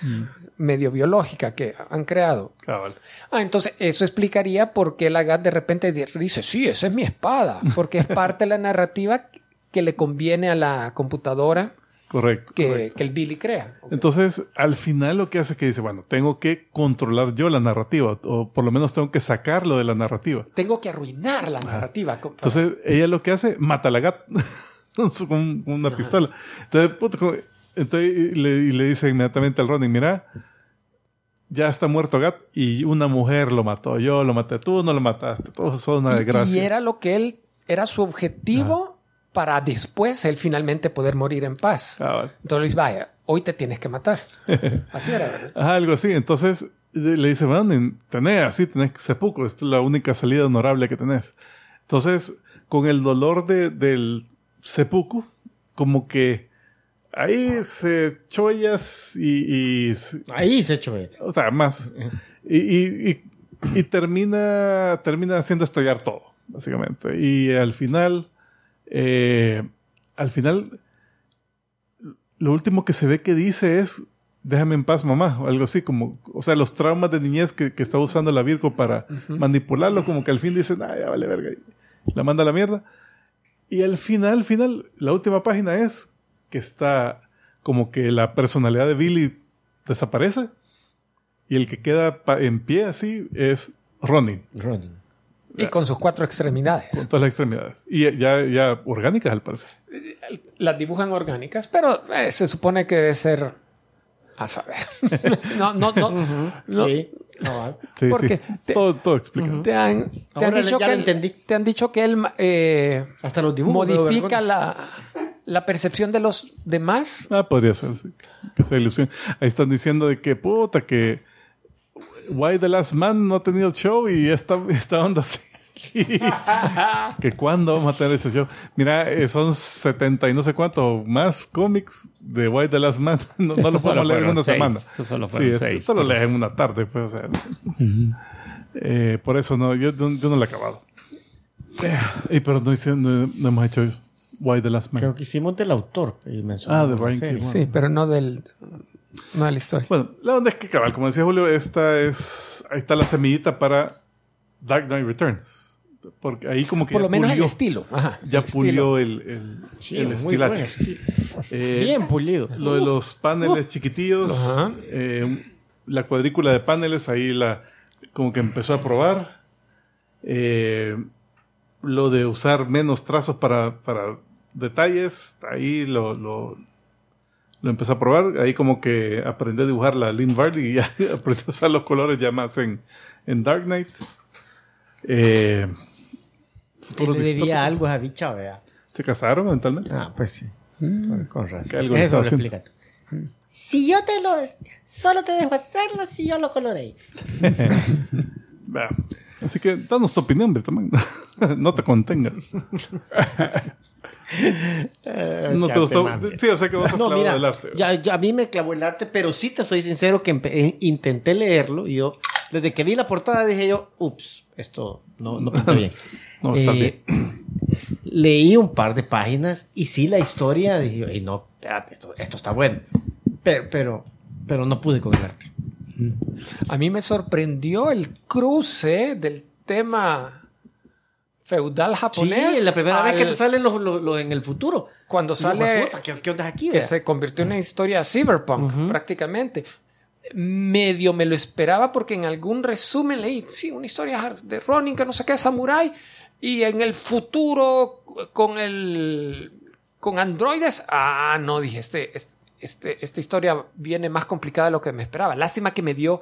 medio biológica que han creado. Cabal. Ah, entonces eso explicaría por qué la GAT de repente di- dice, sí, esa es mi espada, porque es parte de la narrativa que le conviene a la computadora Correcto. que, correcto. que el Billy crea. Entonces, al final lo que hace es que dice, bueno, tengo que controlar yo la narrativa, o por lo menos tengo que sacarlo de la narrativa. Tengo que arruinar la narrativa. Entonces, ella lo que hace, mata a la gata con, una pistola. Entonces, puta, como- entonces y le, y le dice inmediatamente al Ronin, mira, ya está muerto Gat y una mujer lo mató. Yo lo maté, tú no lo mataste. Todos son una desgracia. y era lo que él, era su objetivo para después él finalmente poder morir en paz. Cabal. Entonces vaya, hoy te tienes que matar. Así era, ¿verdad? Ajá, algo así. Entonces le dice, bueno, tenés así, tenés sepulcro. Esta es la única salida honorable que tenés. Entonces, con el dolor de, del seppuku, como que ahí se chollas y, y Ahí se echó o sea, más. Y, y, y, termina, termina haciendo estallar todo, básicamente. Y al final, eh, al final, lo último que se ve que dice es, déjame en paz, mamá, o algo así, como, o sea, los traumas de niñez que, que está usando la Virgo para manipularlo, como que al fin dicen, ah, ya vale verga, y la manda a la mierda. Y al final, al final, la última página es que está como que la personalidad de Billy desaparece y el que queda en pie así es Ronin, Ronin. Y con sus cuatro extremidades. con todas las extremidades. Y ya, ya orgánicas al parecer. Las dibujan orgánicas, pero eh, se supone que debe ser a saber. no, no, no. no. Sí. cabal. Sí, Porque sí. te- todo, todo explica. Te han, te Ahora han dicho ya que lo entendí. te han dicho que él eh, Hasta los dibujos. modifica la, la percepción de los demás. Ah, podría ser, sí. Que sea ilusión. Ahí están diciendo de que puta, que Why the Last Man no ha tenido show y esta, esta onda así. que cuándo vamos a tener ese show. Mira, eh, son 70 y no sé cuánto más cómics de Why the Last Man. No, no lo solo podemos leer en una seis. semana. Estos solo Sí, fueron esto seis, solo por lees en una tarde, pues, o sea. Eh, por eso no, yo, yo, yo no lo he acabado. Y pero no, hice- no- no hemos hecho Why the Last Man. Creo que hicimos del autor. y Ah, de Brian. K. Sí, pero no del no de la historia. Bueno, la onda es que cabal, como decía Julio, esta es. Ahí está la semillita para Dark Knight Returns. Porque ahí como que Por lo menos el estilo. Ajá, Ya el pulió el, el, Sí, el estilacho. Eh, Bien pulido. Lo de los paneles chiquitillos, Ajá. eh, la cuadrícula de paneles, ahí la como que empezó a probar. Eh, lo de usar menos trazos para, para detalles, ahí lo, lo, lo empezó a probar. Ahí como que aprendí a dibujar la Lynn Varley y ya aprendí a usar los colores ya más en, en Dark Knight. Eh, futuro le debía algo a esa bicha, vea. ¿Se casaron eventualmente? Ah, pues sí. Con razón. Eso lo. Si yo te lo... Solo te dejo hacerlo si yo lo coloré. Así que danos tu opinión, también. no te contengas. No te gustó. Sí, o sea que vas a No, clavado mira, del arte. ya, ya a mí me clavó el arte, pero sí te soy sincero que eh, intenté leerlo y yo, desde que vi la portada dije yo, ups, esto no, no pinta bien. No, está Eh, Leí un par de páginas y sí la historia, dije, yo, "Ey, no, espérate, esto, esto está bueno. Pero, pero, pero no pude con el arte. A mí me sorprendió el cruce del tema feudal Sí, japonés. es la primera vez que te salen los, los- los en el futuro. Cuando sale "Puta, ¿qué, qué onda es aquí? que vea?" se convirtió en una historia cyberpunk prácticamente. Medio me lo esperaba porque en algún resumen leí, sí, una historia de Ronin que no sé qué, samurai, y en el futuro con el con androides, ah, no, dije, este, este, este- esta historia viene más complicada de lo que me esperaba. Lástima que me dio,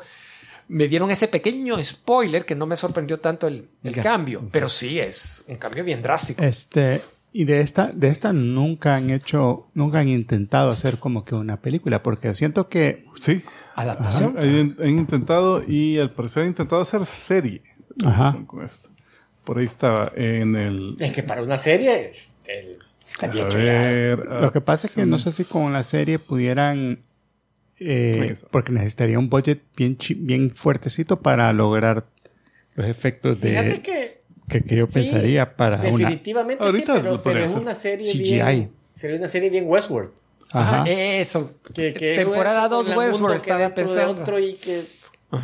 me dieron ese pequeño spoiler que no me sorprendió tanto el, el Ya. cambio, pero sí es un cambio bien drástico. Este, y de esta, de esta nunca han hecho, nunca han intentado hacer como que una película, porque siento que Sí. Adaptación. Han, han intentado y al parecer han intentado hacer serie Ajá. con esto. Por ahí estaba en el. Es que para una serie este, estaría A ver. lo que pasa es que no sé si con la serie pudieran, eh, porque necesitaría un budget bien, fuertecito para lograr los efectos de, Fíjate que que, que yo Sí, pensaría para una. definitivamente Ahorita sí, pero, es una serie CGI. bien... Sería una serie bien Westworld. Ajá. Ah, eso. Que, que es Temporada Westworld 2 con el mundo Westworld que estaba pensando. otro y que...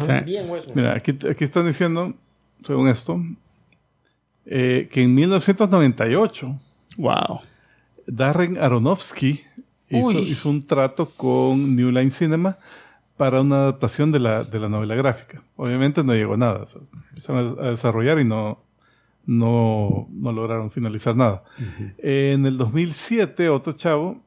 Sí. Bien Westworld. Mira, aquí, aquí están diciendo, según esto, eh, que en 1998 Wow. Darren Aronofsky hizo, un trato con New Line Cinema para una adaptación de la, de la novela gráfica. Obviamente no llegó a nada. o sea, empezaron a, a desarrollar y no, no, no lograron finalizar nada. En el 2007, otro chavo,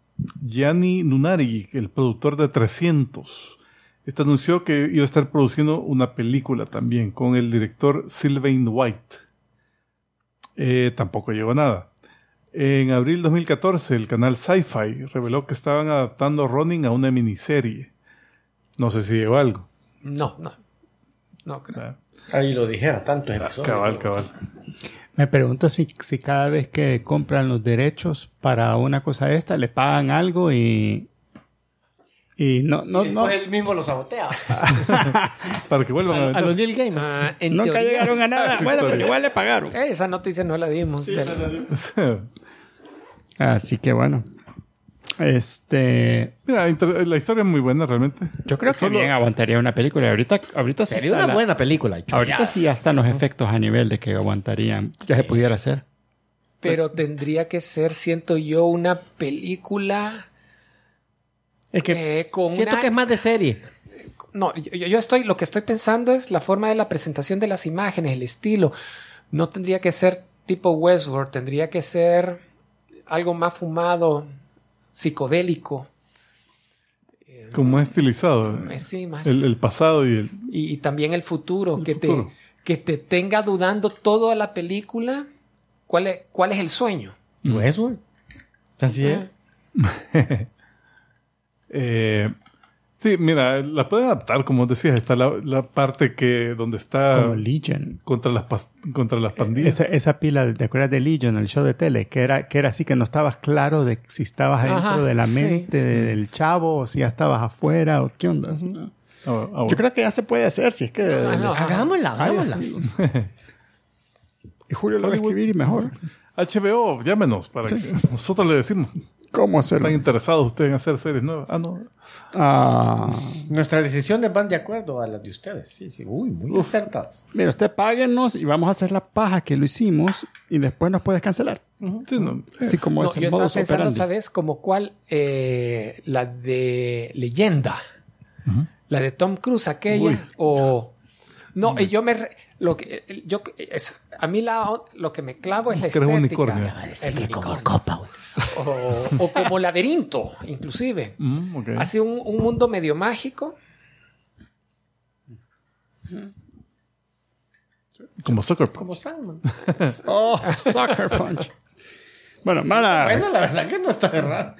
Gianni Nunari, el productor de 300, este anunció que iba a estar produciendo una película también con el director Sylvain White. Eh, tampoco llegó a nada. En abril 2014, el canal Sci-Fi reveló que estaban adaptando Ronin a una miniserie. No sé si llegó algo. No, no. No creo. ¿verdad? Ahí lo dijera, tantos episodios. Cabal, cabal. Me pregunto si, si cada vez que compran los derechos para una cosa de esta le pagan algo y. Y no, no, Y no. después él mismo lo sabotea. Para que vuelvan a, a, a los Neil Gaiman. Ah, Nunca teoría- llegaron a nada. Sí, bueno, pero igual le pagaron. Eh, esa noticia no la dimos. Del- Así que bueno. Este. Mira, la historia es muy buena realmente. Yo creo que Solo- bien aguantaría una película. Ahorita, ahorita sí Sería una la- buena película. Ahorita sí ya están los efectos a nivel de que aguantarían. Ya se pudiera hacer. Pero tendría que ser, siento yo, una película Es que eh, con siento una- que es más de serie. No, yo, yo estoy, lo que estoy pensando es la forma de la presentación de las imágenes, el estilo. No tendría que ser tipo Westworld, tendría que ser algo más fumado, psicodélico. Como es estilizado. Eh, sí, más. El, el pasado y el... y, y también el futuro, El que, futuro. Te, que te tenga dudando toda la película cuál es, cuál es el sueño. Westworld. Así Ah. es. Eh, sí, mira, la pueden adaptar, como decías. Está la, la parte que donde está Como Legion. contra las, contra las pandillas. Esa, esa pila, ¿te acuerdas de Legion, el show de tele? Que era, que era así que no estabas claro de si estabas Ajá, adentro de la sí, mente de- del chavo o si ya estabas afuera o qué onda. Ah, ah, bueno. Yo creo que ya se puede hacer si es que... Ah, no. Hagámosla, hagámosla. y Julio lo va a escribir y mejor. HBO, llámenos para que nosotros le decimos. ¿Cómo hacerlo? ¿Están interesados ustedes en hacer series nuevas? Ah, no. Ah, Nuestras decisiones van de acuerdo a las de ustedes. Sí, sí. Uy, muy acertadas. mira, usted páguenos y vamos a hacer la paja que lo hicimos y después nos puedes cancelar. Sí, no. Así como No, es el yo estaba pensando, operandi. ¿sabes? Como cuál, eh, la de Leyenda, la de Tom Cruise, aquella, Uy. o... No, y yo me... re- Lo que, yo, es, a mí la, lo que me clavo es la Que era un estética. unicornio. El unicornio. O, o como laberinto, inclusive. Mm, ok. Hace un, un mundo medio mágico. Como Sucker Punch. Como Sandman. Oh, Sucker Punch. Bueno, Mara, Bueno, la verdad que no está errado.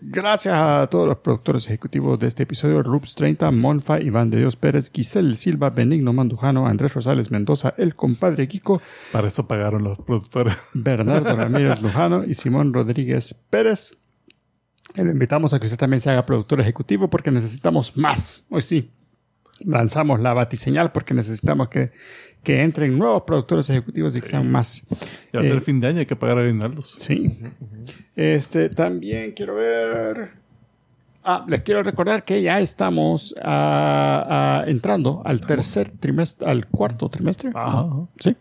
gracias a todos los productores ejecutivos de este episodio: Rups 30, Monfa, Iván de Dios Pérez, Giselle Silva, Benigno Mandujano, Andrés Rosales Mendoza, el compadre Kiko, Para eso pagaron los productores. Bernardo Ramírez Lujano y Simón Rodríguez Pérez. Y lo invitamos a que usted también se haga productor ejecutivo porque necesitamos más. Hoy sí, lanzamos la batiseñal porque necesitamos que, que entren nuevos productores ejecutivos y que sean más. Ya va a ser Eh, fin de año, hay que pagar aguinaldos. Sí. Este, también quiero ver. Ah, les quiero recordar que ya estamos ah, ah, entrando al tercer trimestre, al cuarto trimestre. Ajá. Sí.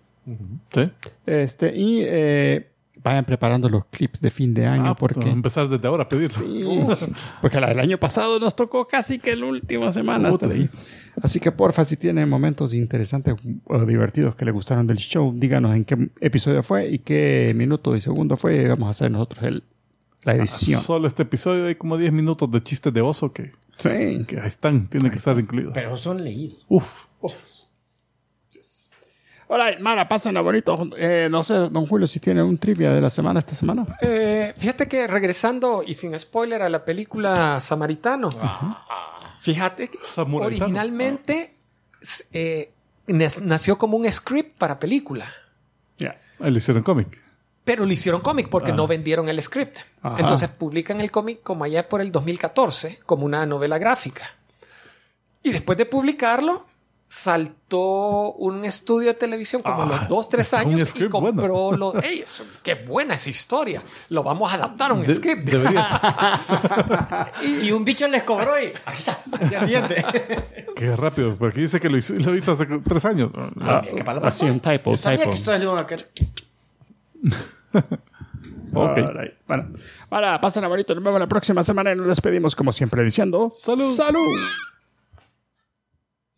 Sí. Este, y eh, vayan preparando los clips de fin de año Ah, porque, empezar desde ahora a pedirlo. Sí, porque la del año pasado nos tocó casi que la última semana. Estar ahí. Así que porfa, si tienen momentos interesantes o divertidos que les gustaron del show, díganos en qué episodio fue y qué minuto y segundo fue. y Vamos a hacer nosotros el, la edición. Solo este episodio hay como 10 minutos de chistes de oso que, Sí. que ahí están, tienen que estar incluidos. Pero son leídos. Uf. Hola, Mara, pasen a bonito. Eh, no sé, don Julio, si tiene un trivia de la semana esta semana. Eh, fíjate que regresando y sin spoiler a la película Samaritano, fíjate que Samaritano. originalmente eh, nació como un script para película, Ya. Ahí lo hicieron cómic. pero lo hicieron cómic porque no vendieron el script. Ajá. Entonces publican el cómic como allá por el 2014 como una novela gráfica. Y después de publicarlo, saltó un estudio de televisión como a Ah, los dos, tres años y compró bueno. los... ¡Ey, eso- ¡Qué buena esa historia! Lo vamos a adaptar a un De- script. deberías. Y, y un bicho les cobró y aquí está, al día siguiente. Qué rápido, porque dice que lo hizo, lo hizo hace tres años. Ah, ¿Qué palabra así un typo, Yo typo. que ustedes le iban a querer. Ok. Alright. Bueno, ahora pasen a bonito. Nos vemos la próxima semana y nos despedimos como siempre diciendo: ¡Salud! ¡Salud!